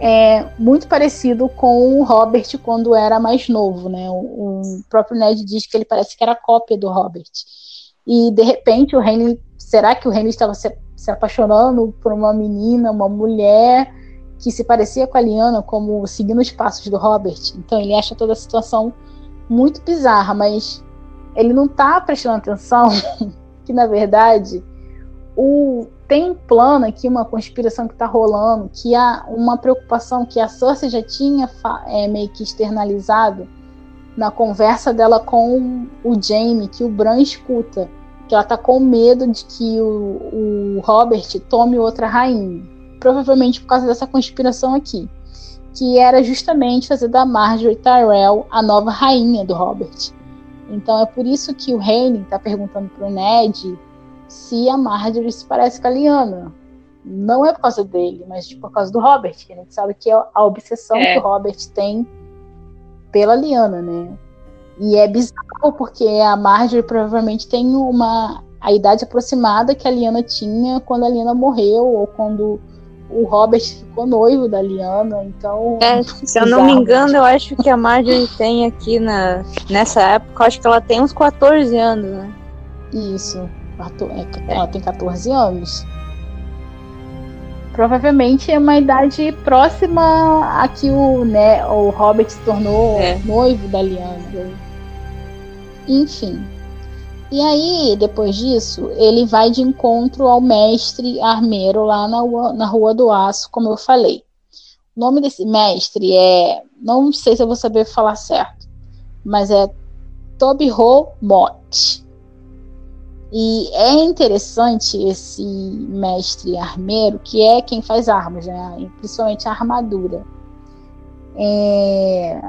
Speaker 1: é muito parecido com o Robert quando era mais novo, né? O, o, próprio Ned diz que ele parece que era cópia do Robert. E de repente o Henley, será que o Henley estava se, se apaixonando por uma menina, uma mulher que se parecia com a Liana, como seguindo os passos do Robert? Então ele acha toda a situação muito bizarra, mas ele não está prestando atenção [laughs] que, na verdade, o, tem um plano aqui, uma conspiração que está rolando, que há uma preocupação que a Cersei já tinha é, meio que externalizado na conversa dela com o Jaime, que o Bran escuta, que ela está com medo de que o, o Robert tome outra rainha. Provavelmente por causa dessa conspiração aqui, que era justamente fazer da Marjorie Tyrell a nova rainha do Robert. Então é por isso que o Henry está perguntando para o Ned se a Marjorie se parece com a Liana. Não é por causa dele, mas por causa do Robert, que a gente sabe que é a obsessão é. que o Robert tem pela Liana, né? E é bizarro porque a Marjorie provavelmente tem uma a idade aproximada que a Liana tinha quando a Liana morreu ou quando o Robert ficou noivo da Liana, então.
Speaker 2: É, se eu não me engano, eu acho que a Marjorie tem aqui na, nessa época, acho que ela tem uns 14 anos, né?
Speaker 1: Isso. É, ela tem 14 anos. provavelmente é uma idade próxima a que o, né, o Hobbit se tornou é. noivo da Liana. Enfim. E aí, depois disso, ele vai de encontro ao mestre armeiro lá na, na Rua do Aço, como eu falei. O nome desse mestre é. Não sei se eu vou saber falar certo, mas é Tobiho Mott. E é interessante esse mestre armeiro, que é quem faz armas, né? principalmente a armadura. É,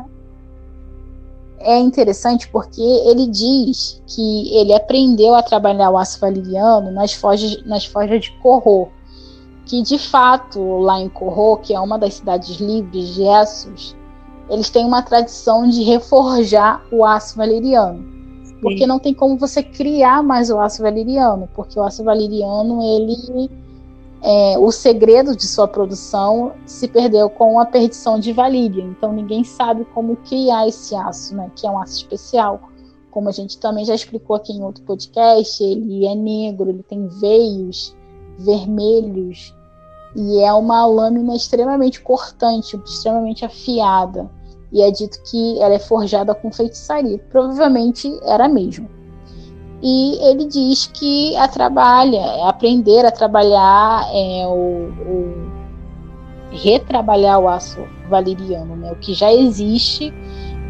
Speaker 1: é interessante porque ele diz que ele aprendeu a trabalhar o aço valeriano nas forjas, nas forjas de Corro, que de fato lá em Corro, que é uma das cidades livres de Essos, eles têm uma tradição de reforjar o aço valeriano. Porque não tem como você criar mais o aço valeriano, porque o aço valeriano ele é, o segredo de sua produção se perdeu com a perdição de Valíria. Então ninguém sabe como criar esse aço, né? Que é um aço especial. Como a gente também já explicou aqui em outro podcast, ele é negro, ele tem veios vermelhos e é uma lâmina extremamente cortante, extremamente afiada. E é dito que ela é forjada com feitiçaria. Provavelmente era mesmo. E ele diz que a trabalha, aprender a trabalhar é, o, o retrabalhar o aço valeriano, né? O que já existe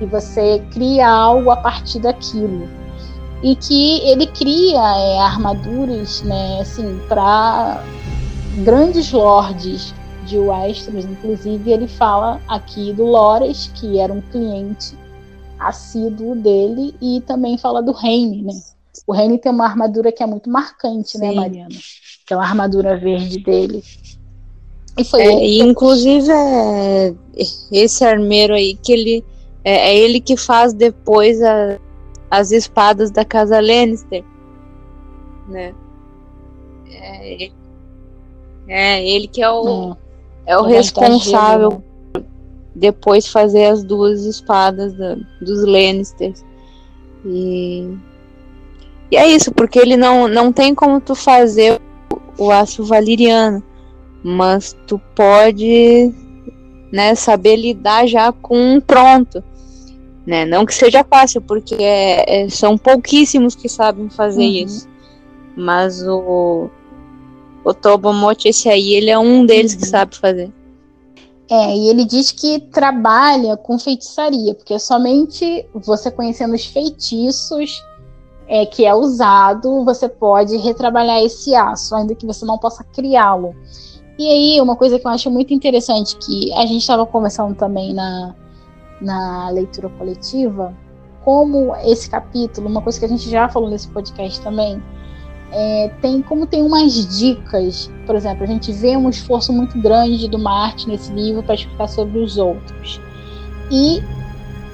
Speaker 1: e você cria algo a partir daquilo. E que ele cria é, armaduras, né, assim, para grandes lords de Westeros, inclusive ele fala aqui do Loras, que era um cliente assíduo dele, e também fala do Reine, né? O Reni tem uma armadura que é muito marcante, né, Sim. né, Mariana? Que é uma armadura verde dele.
Speaker 2: E foi é, e inclusive é, esse armeiro aí que ele é, é ele que faz depois a, as espadas da casa Lannister, né? É, é ele que é o é, é o responsável depois fazer as duas espadas da, dos Lannisters. E e é isso, porque ele não, não tem como tu fazer o, aço valeriano, mas tu pode né, saber lidar já com um pronto. Né? Não que seja fácil, porque é, é, são pouquíssimos que sabem fazer uhum. isso. Mas o, o Tobomote, esse aí, ele é um deles uhum. que sabe fazer.
Speaker 1: É, e ele diz que trabalha com feitiçaria, porque somente você conhecendo os feitiços é, que é usado, você pode retrabalhar esse aço, ainda que você não possa criá-lo. E aí, uma coisa que eu acho muito interessante, que a gente estava conversando também na, na leitura coletiva, como esse capítulo, uma coisa que a gente já falou nesse podcast também, é, tem como tem umas dicas, por exemplo, a gente vê um esforço muito grande do Marte nesse livro para explicar sobre os outros. E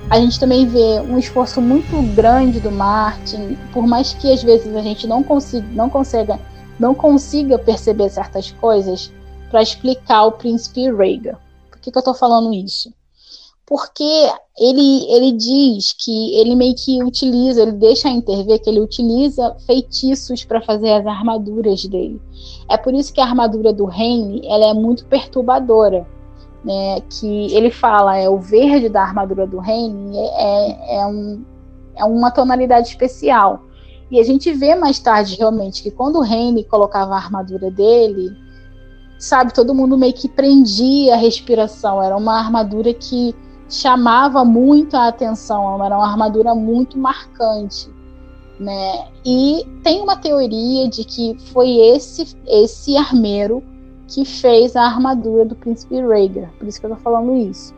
Speaker 1: a gente também vê um esforço muito grande do Martin, por mais que às vezes a gente não consiga, não consiga, não consiga perceber certas coisas, para explicar o príncipe Rhaegar. Por que, que eu estou falando isso? Porque ele, ele diz que ele meio que utiliza, ele deixa intervir que ele utiliza feitiços para fazer as armaduras dele. É por isso que a armadura do Reine ela é muito perturbadora né, que ele fala é o verde da armadura do Reine é, é, é, um, é uma tonalidade especial. E a gente vê mais tarde realmente que quando o Reine colocava a armadura dele, sabe, todo mundo meio que prendia a respiração. Era uma armadura que chamava muito a atenção, era uma armadura muito marcante. Né? E tem uma teoria de que foi esse esse armeiro que fez a armadura do príncipe Rhaegar. Por isso que eu tô falando isso.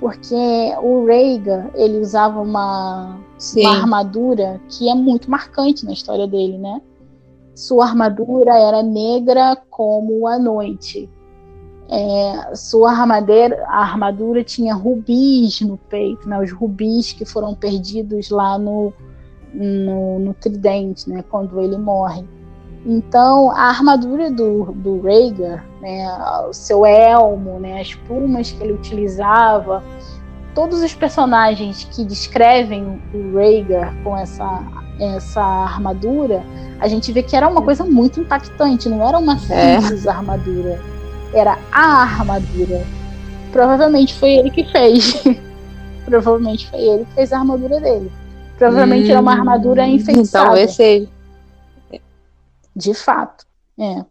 Speaker 1: Porque o Rhaegar, ele usava uma, uma armadura que é muito marcante na história dele, né? Sua armadura era negra como a noite. É, sua armadura, a armadura tinha rubis no peito, né? Os rubis que foram perdidos lá no, no, no tridente, né? Quando ele morre. Então, a armadura do, do Rhaegar, né, o seu elmo, né, as plumas que ele utilizava, todos os personagens que descrevem o Rhaegar com essa, essa armadura, a gente vê que era uma coisa muito impactante, não era uma é. simples é. armadura. era a armadura. Provavelmente foi ele que fez. [laughs] Provavelmente foi ele que fez a armadura dele. Provavelmente hum, era uma armadura hum, enfeitiçada.
Speaker 2: Talvez seja.
Speaker 1: De fato. É.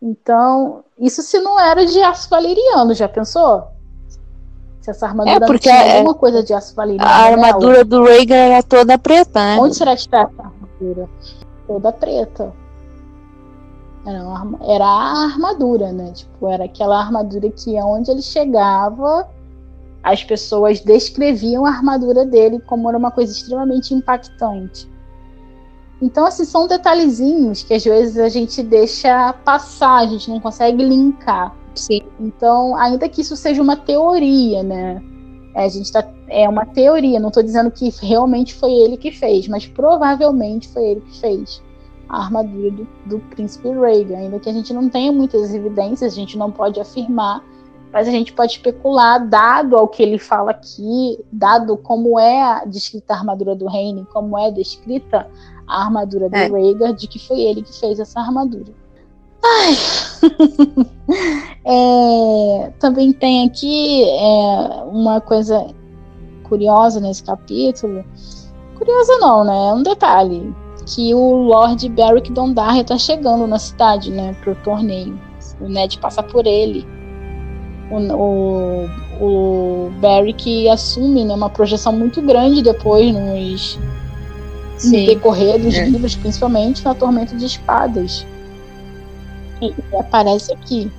Speaker 1: Então, isso se não era de aço valeriano, já pensou? Se essa armadura
Speaker 2: é porque
Speaker 1: tinha
Speaker 2: é,
Speaker 1: alguma coisa de aço valeriano.
Speaker 2: A armadura nela. do Rhaegar era toda preta, né?
Speaker 1: Onde será que está essa armadura? Toda preta. Era, uma, era a armadura, né? Tipo, era aquela armadura que onde ele chegava, as pessoas descreviam a armadura dele como era uma coisa extremamente impactante. Então, assim, são detalhezinhos que às vezes a gente deixa passar, a gente não consegue linkar.
Speaker 2: Sim.
Speaker 1: Então, ainda que isso seja uma teoria, né? É, a gente tá, é uma teoria, não estou dizendo que realmente foi ele que fez, mas provavelmente foi ele que fez a armadura do, do príncipe Rhaegar, ainda que a gente não tenha muitas evidências, a gente não pode afirmar, mas a gente pode especular, dado ao que ele fala aqui, dado como é descrita a armadura do reino, como é descrita a armadura do é. Rhaegar, de que foi ele que fez essa armadura. Ai. [laughs] é, também tem aqui é, uma coisa curiosa nesse capítulo. Curiosa não, né? É um detalhe que o Lord Beric Dondarrion está chegando na cidade, né, pro torneio. O Ned passa por ele. O, o, o Beric assume né, uma projeção muito grande depois nos no decorrer dos é. livros, principalmente na Tormenta de Espadas. E, e aparece aqui.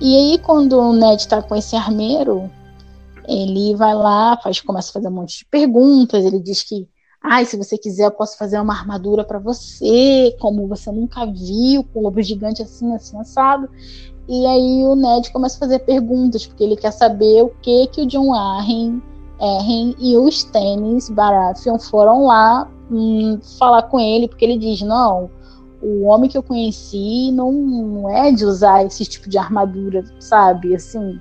Speaker 1: E aí, quando o Ned está com esse armeiro, ele vai lá, faz, começa a fazer um monte de perguntas. Ele diz que Ai, se você quiser, eu posso fazer uma armadura para você, como você nunca viu, com um lobo gigante assim, assim, assado. E aí o Ned começa a fazer perguntas, porque ele quer saber o que que o John Arryn, Arryn e os Stannis Baratheon foram lá hum, falar com ele, porque ele diz, não, o homem que eu conheci não, não é de usar esse tipo de armadura, sabe? Assim,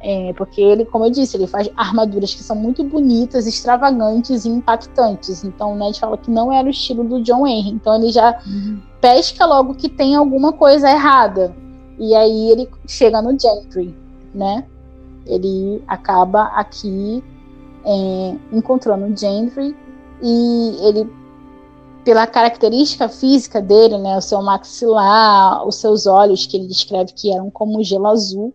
Speaker 1: é, porque ele, como eu disse, ele faz armaduras que são muito bonitas, extravagantes e impactantes. Então o Ned fala que não era o estilo do John Henry. Então ele já uhum. pesca logo que tem alguma coisa errada. E aí ele chega no Gentry, né? Ele acaba aqui é, encontrando o Gentry e ele pela característica física dele, né, o seu maxilar, os seus olhos que ele descreve que eram como gelo azul,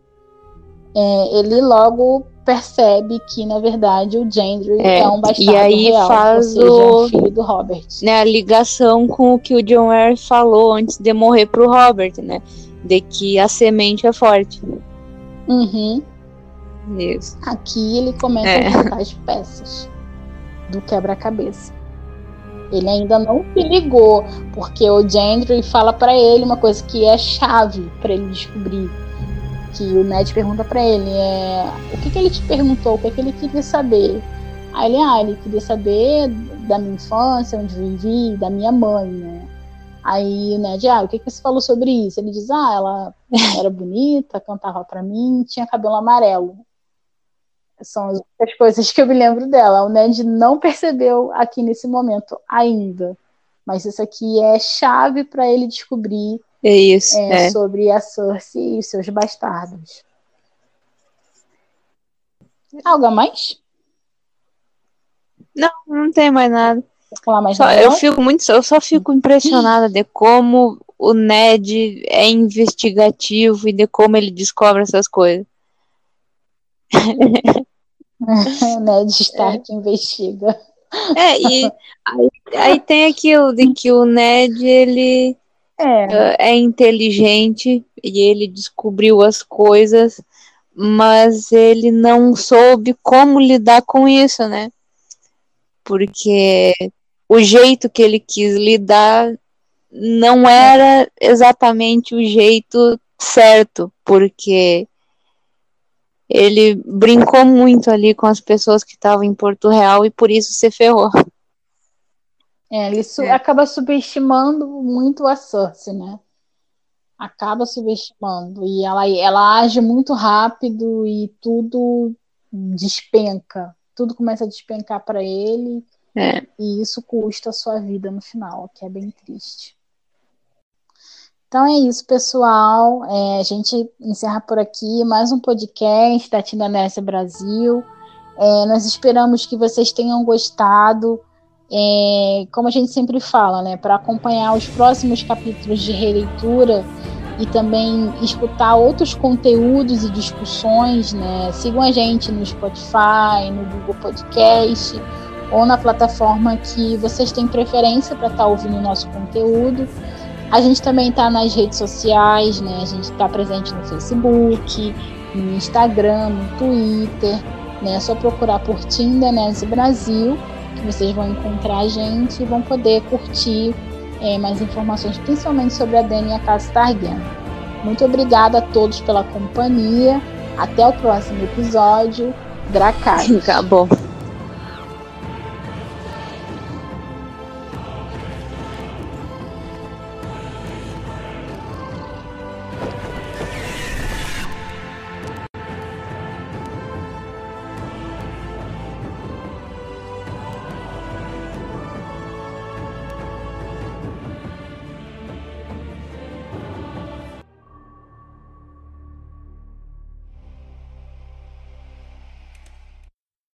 Speaker 1: é, ele logo percebe que na verdade o Gendry é, é um bastardo
Speaker 2: e aí
Speaker 1: real,
Speaker 2: faz
Speaker 1: seja, o, um filho do Robert.
Speaker 2: Né, a ligação com o que o John Eyre falou antes de morrer pro Robert, né? De que a semente é forte.
Speaker 1: Uhum.
Speaker 2: Isso.
Speaker 1: Aqui ele começa é. a juntar as peças do quebra-cabeça. Ele ainda não se ligou, porque o Gendry fala para ele uma coisa que é chave para ele descobrir que o Ned pergunta para ele é, o que, que ele te perguntou, o que, que ele queria saber. Aí ele, ah, ele queria saber da minha infância, onde vivi, da minha mãe, né? Aí o Ned, ah, o que, que você falou sobre isso? Ele diz, ah, ela [laughs] era bonita, cantava para mim, tinha cabelo amarelo. São as coisas que eu me lembro dela. O Ned não percebeu aqui nesse momento ainda. Mas isso aqui é chave para ele descobrir
Speaker 2: é isso.
Speaker 1: É,
Speaker 2: é.
Speaker 1: Sobre a Cersei e seus bastardos. Algo a mais?
Speaker 2: Não, não tem mais nada.
Speaker 1: Mais
Speaker 2: só, eu fico muito, eu só fico impressionada de como o Ned é investigativo e de como ele descobre essas coisas. [laughs] [laughs]
Speaker 1: Ned Stark é. investiga.
Speaker 2: É, e aí, aí, tem aquilo de que o Ned ele
Speaker 1: é.
Speaker 2: é inteligente e ele descobriu as coisas, mas ele não soube como lidar com isso, né? Porque o jeito que ele quis lidar não era exatamente o jeito certo, porque ele brincou muito ali com as pessoas que estavam em Porto Real e por isso se ferrou.
Speaker 1: É, ele su é. acaba subestimando muito a Cersei, né? Acaba subestimando. E ela, ela age muito rápido e tudo despenca. Tudo começa a despencar para ele.
Speaker 2: É.
Speaker 1: E isso custa a sua vida no final, que é bem triste. Então é isso, pessoal. É, a gente encerra por aqui mais um podcast da Tina Nessa Brasil. É, nós esperamos que vocês tenham gostado. É, como a gente sempre fala, né, para acompanhar os próximos capítulos de releitura e também escutar outros conteúdos e discussões, né, sigam a gente no Spotify, no Google Podcast ou na plataforma que vocês têm preferência para estar tá ouvindo o nosso conteúdo. A gente também está nas redes sociais, né? A gente está presente no Facebook, no Instagram, no Twitter, né? É só procurar por Tinder Nancy Brasil, que vocês vão encontrar a gente e vão poder curtir é, mais informações, principalmente sobre a Dani e a Casa Targaryen. Muito obrigada a todos pela companhia. Até o próximo episódio. Dracai.
Speaker 2: Acabou.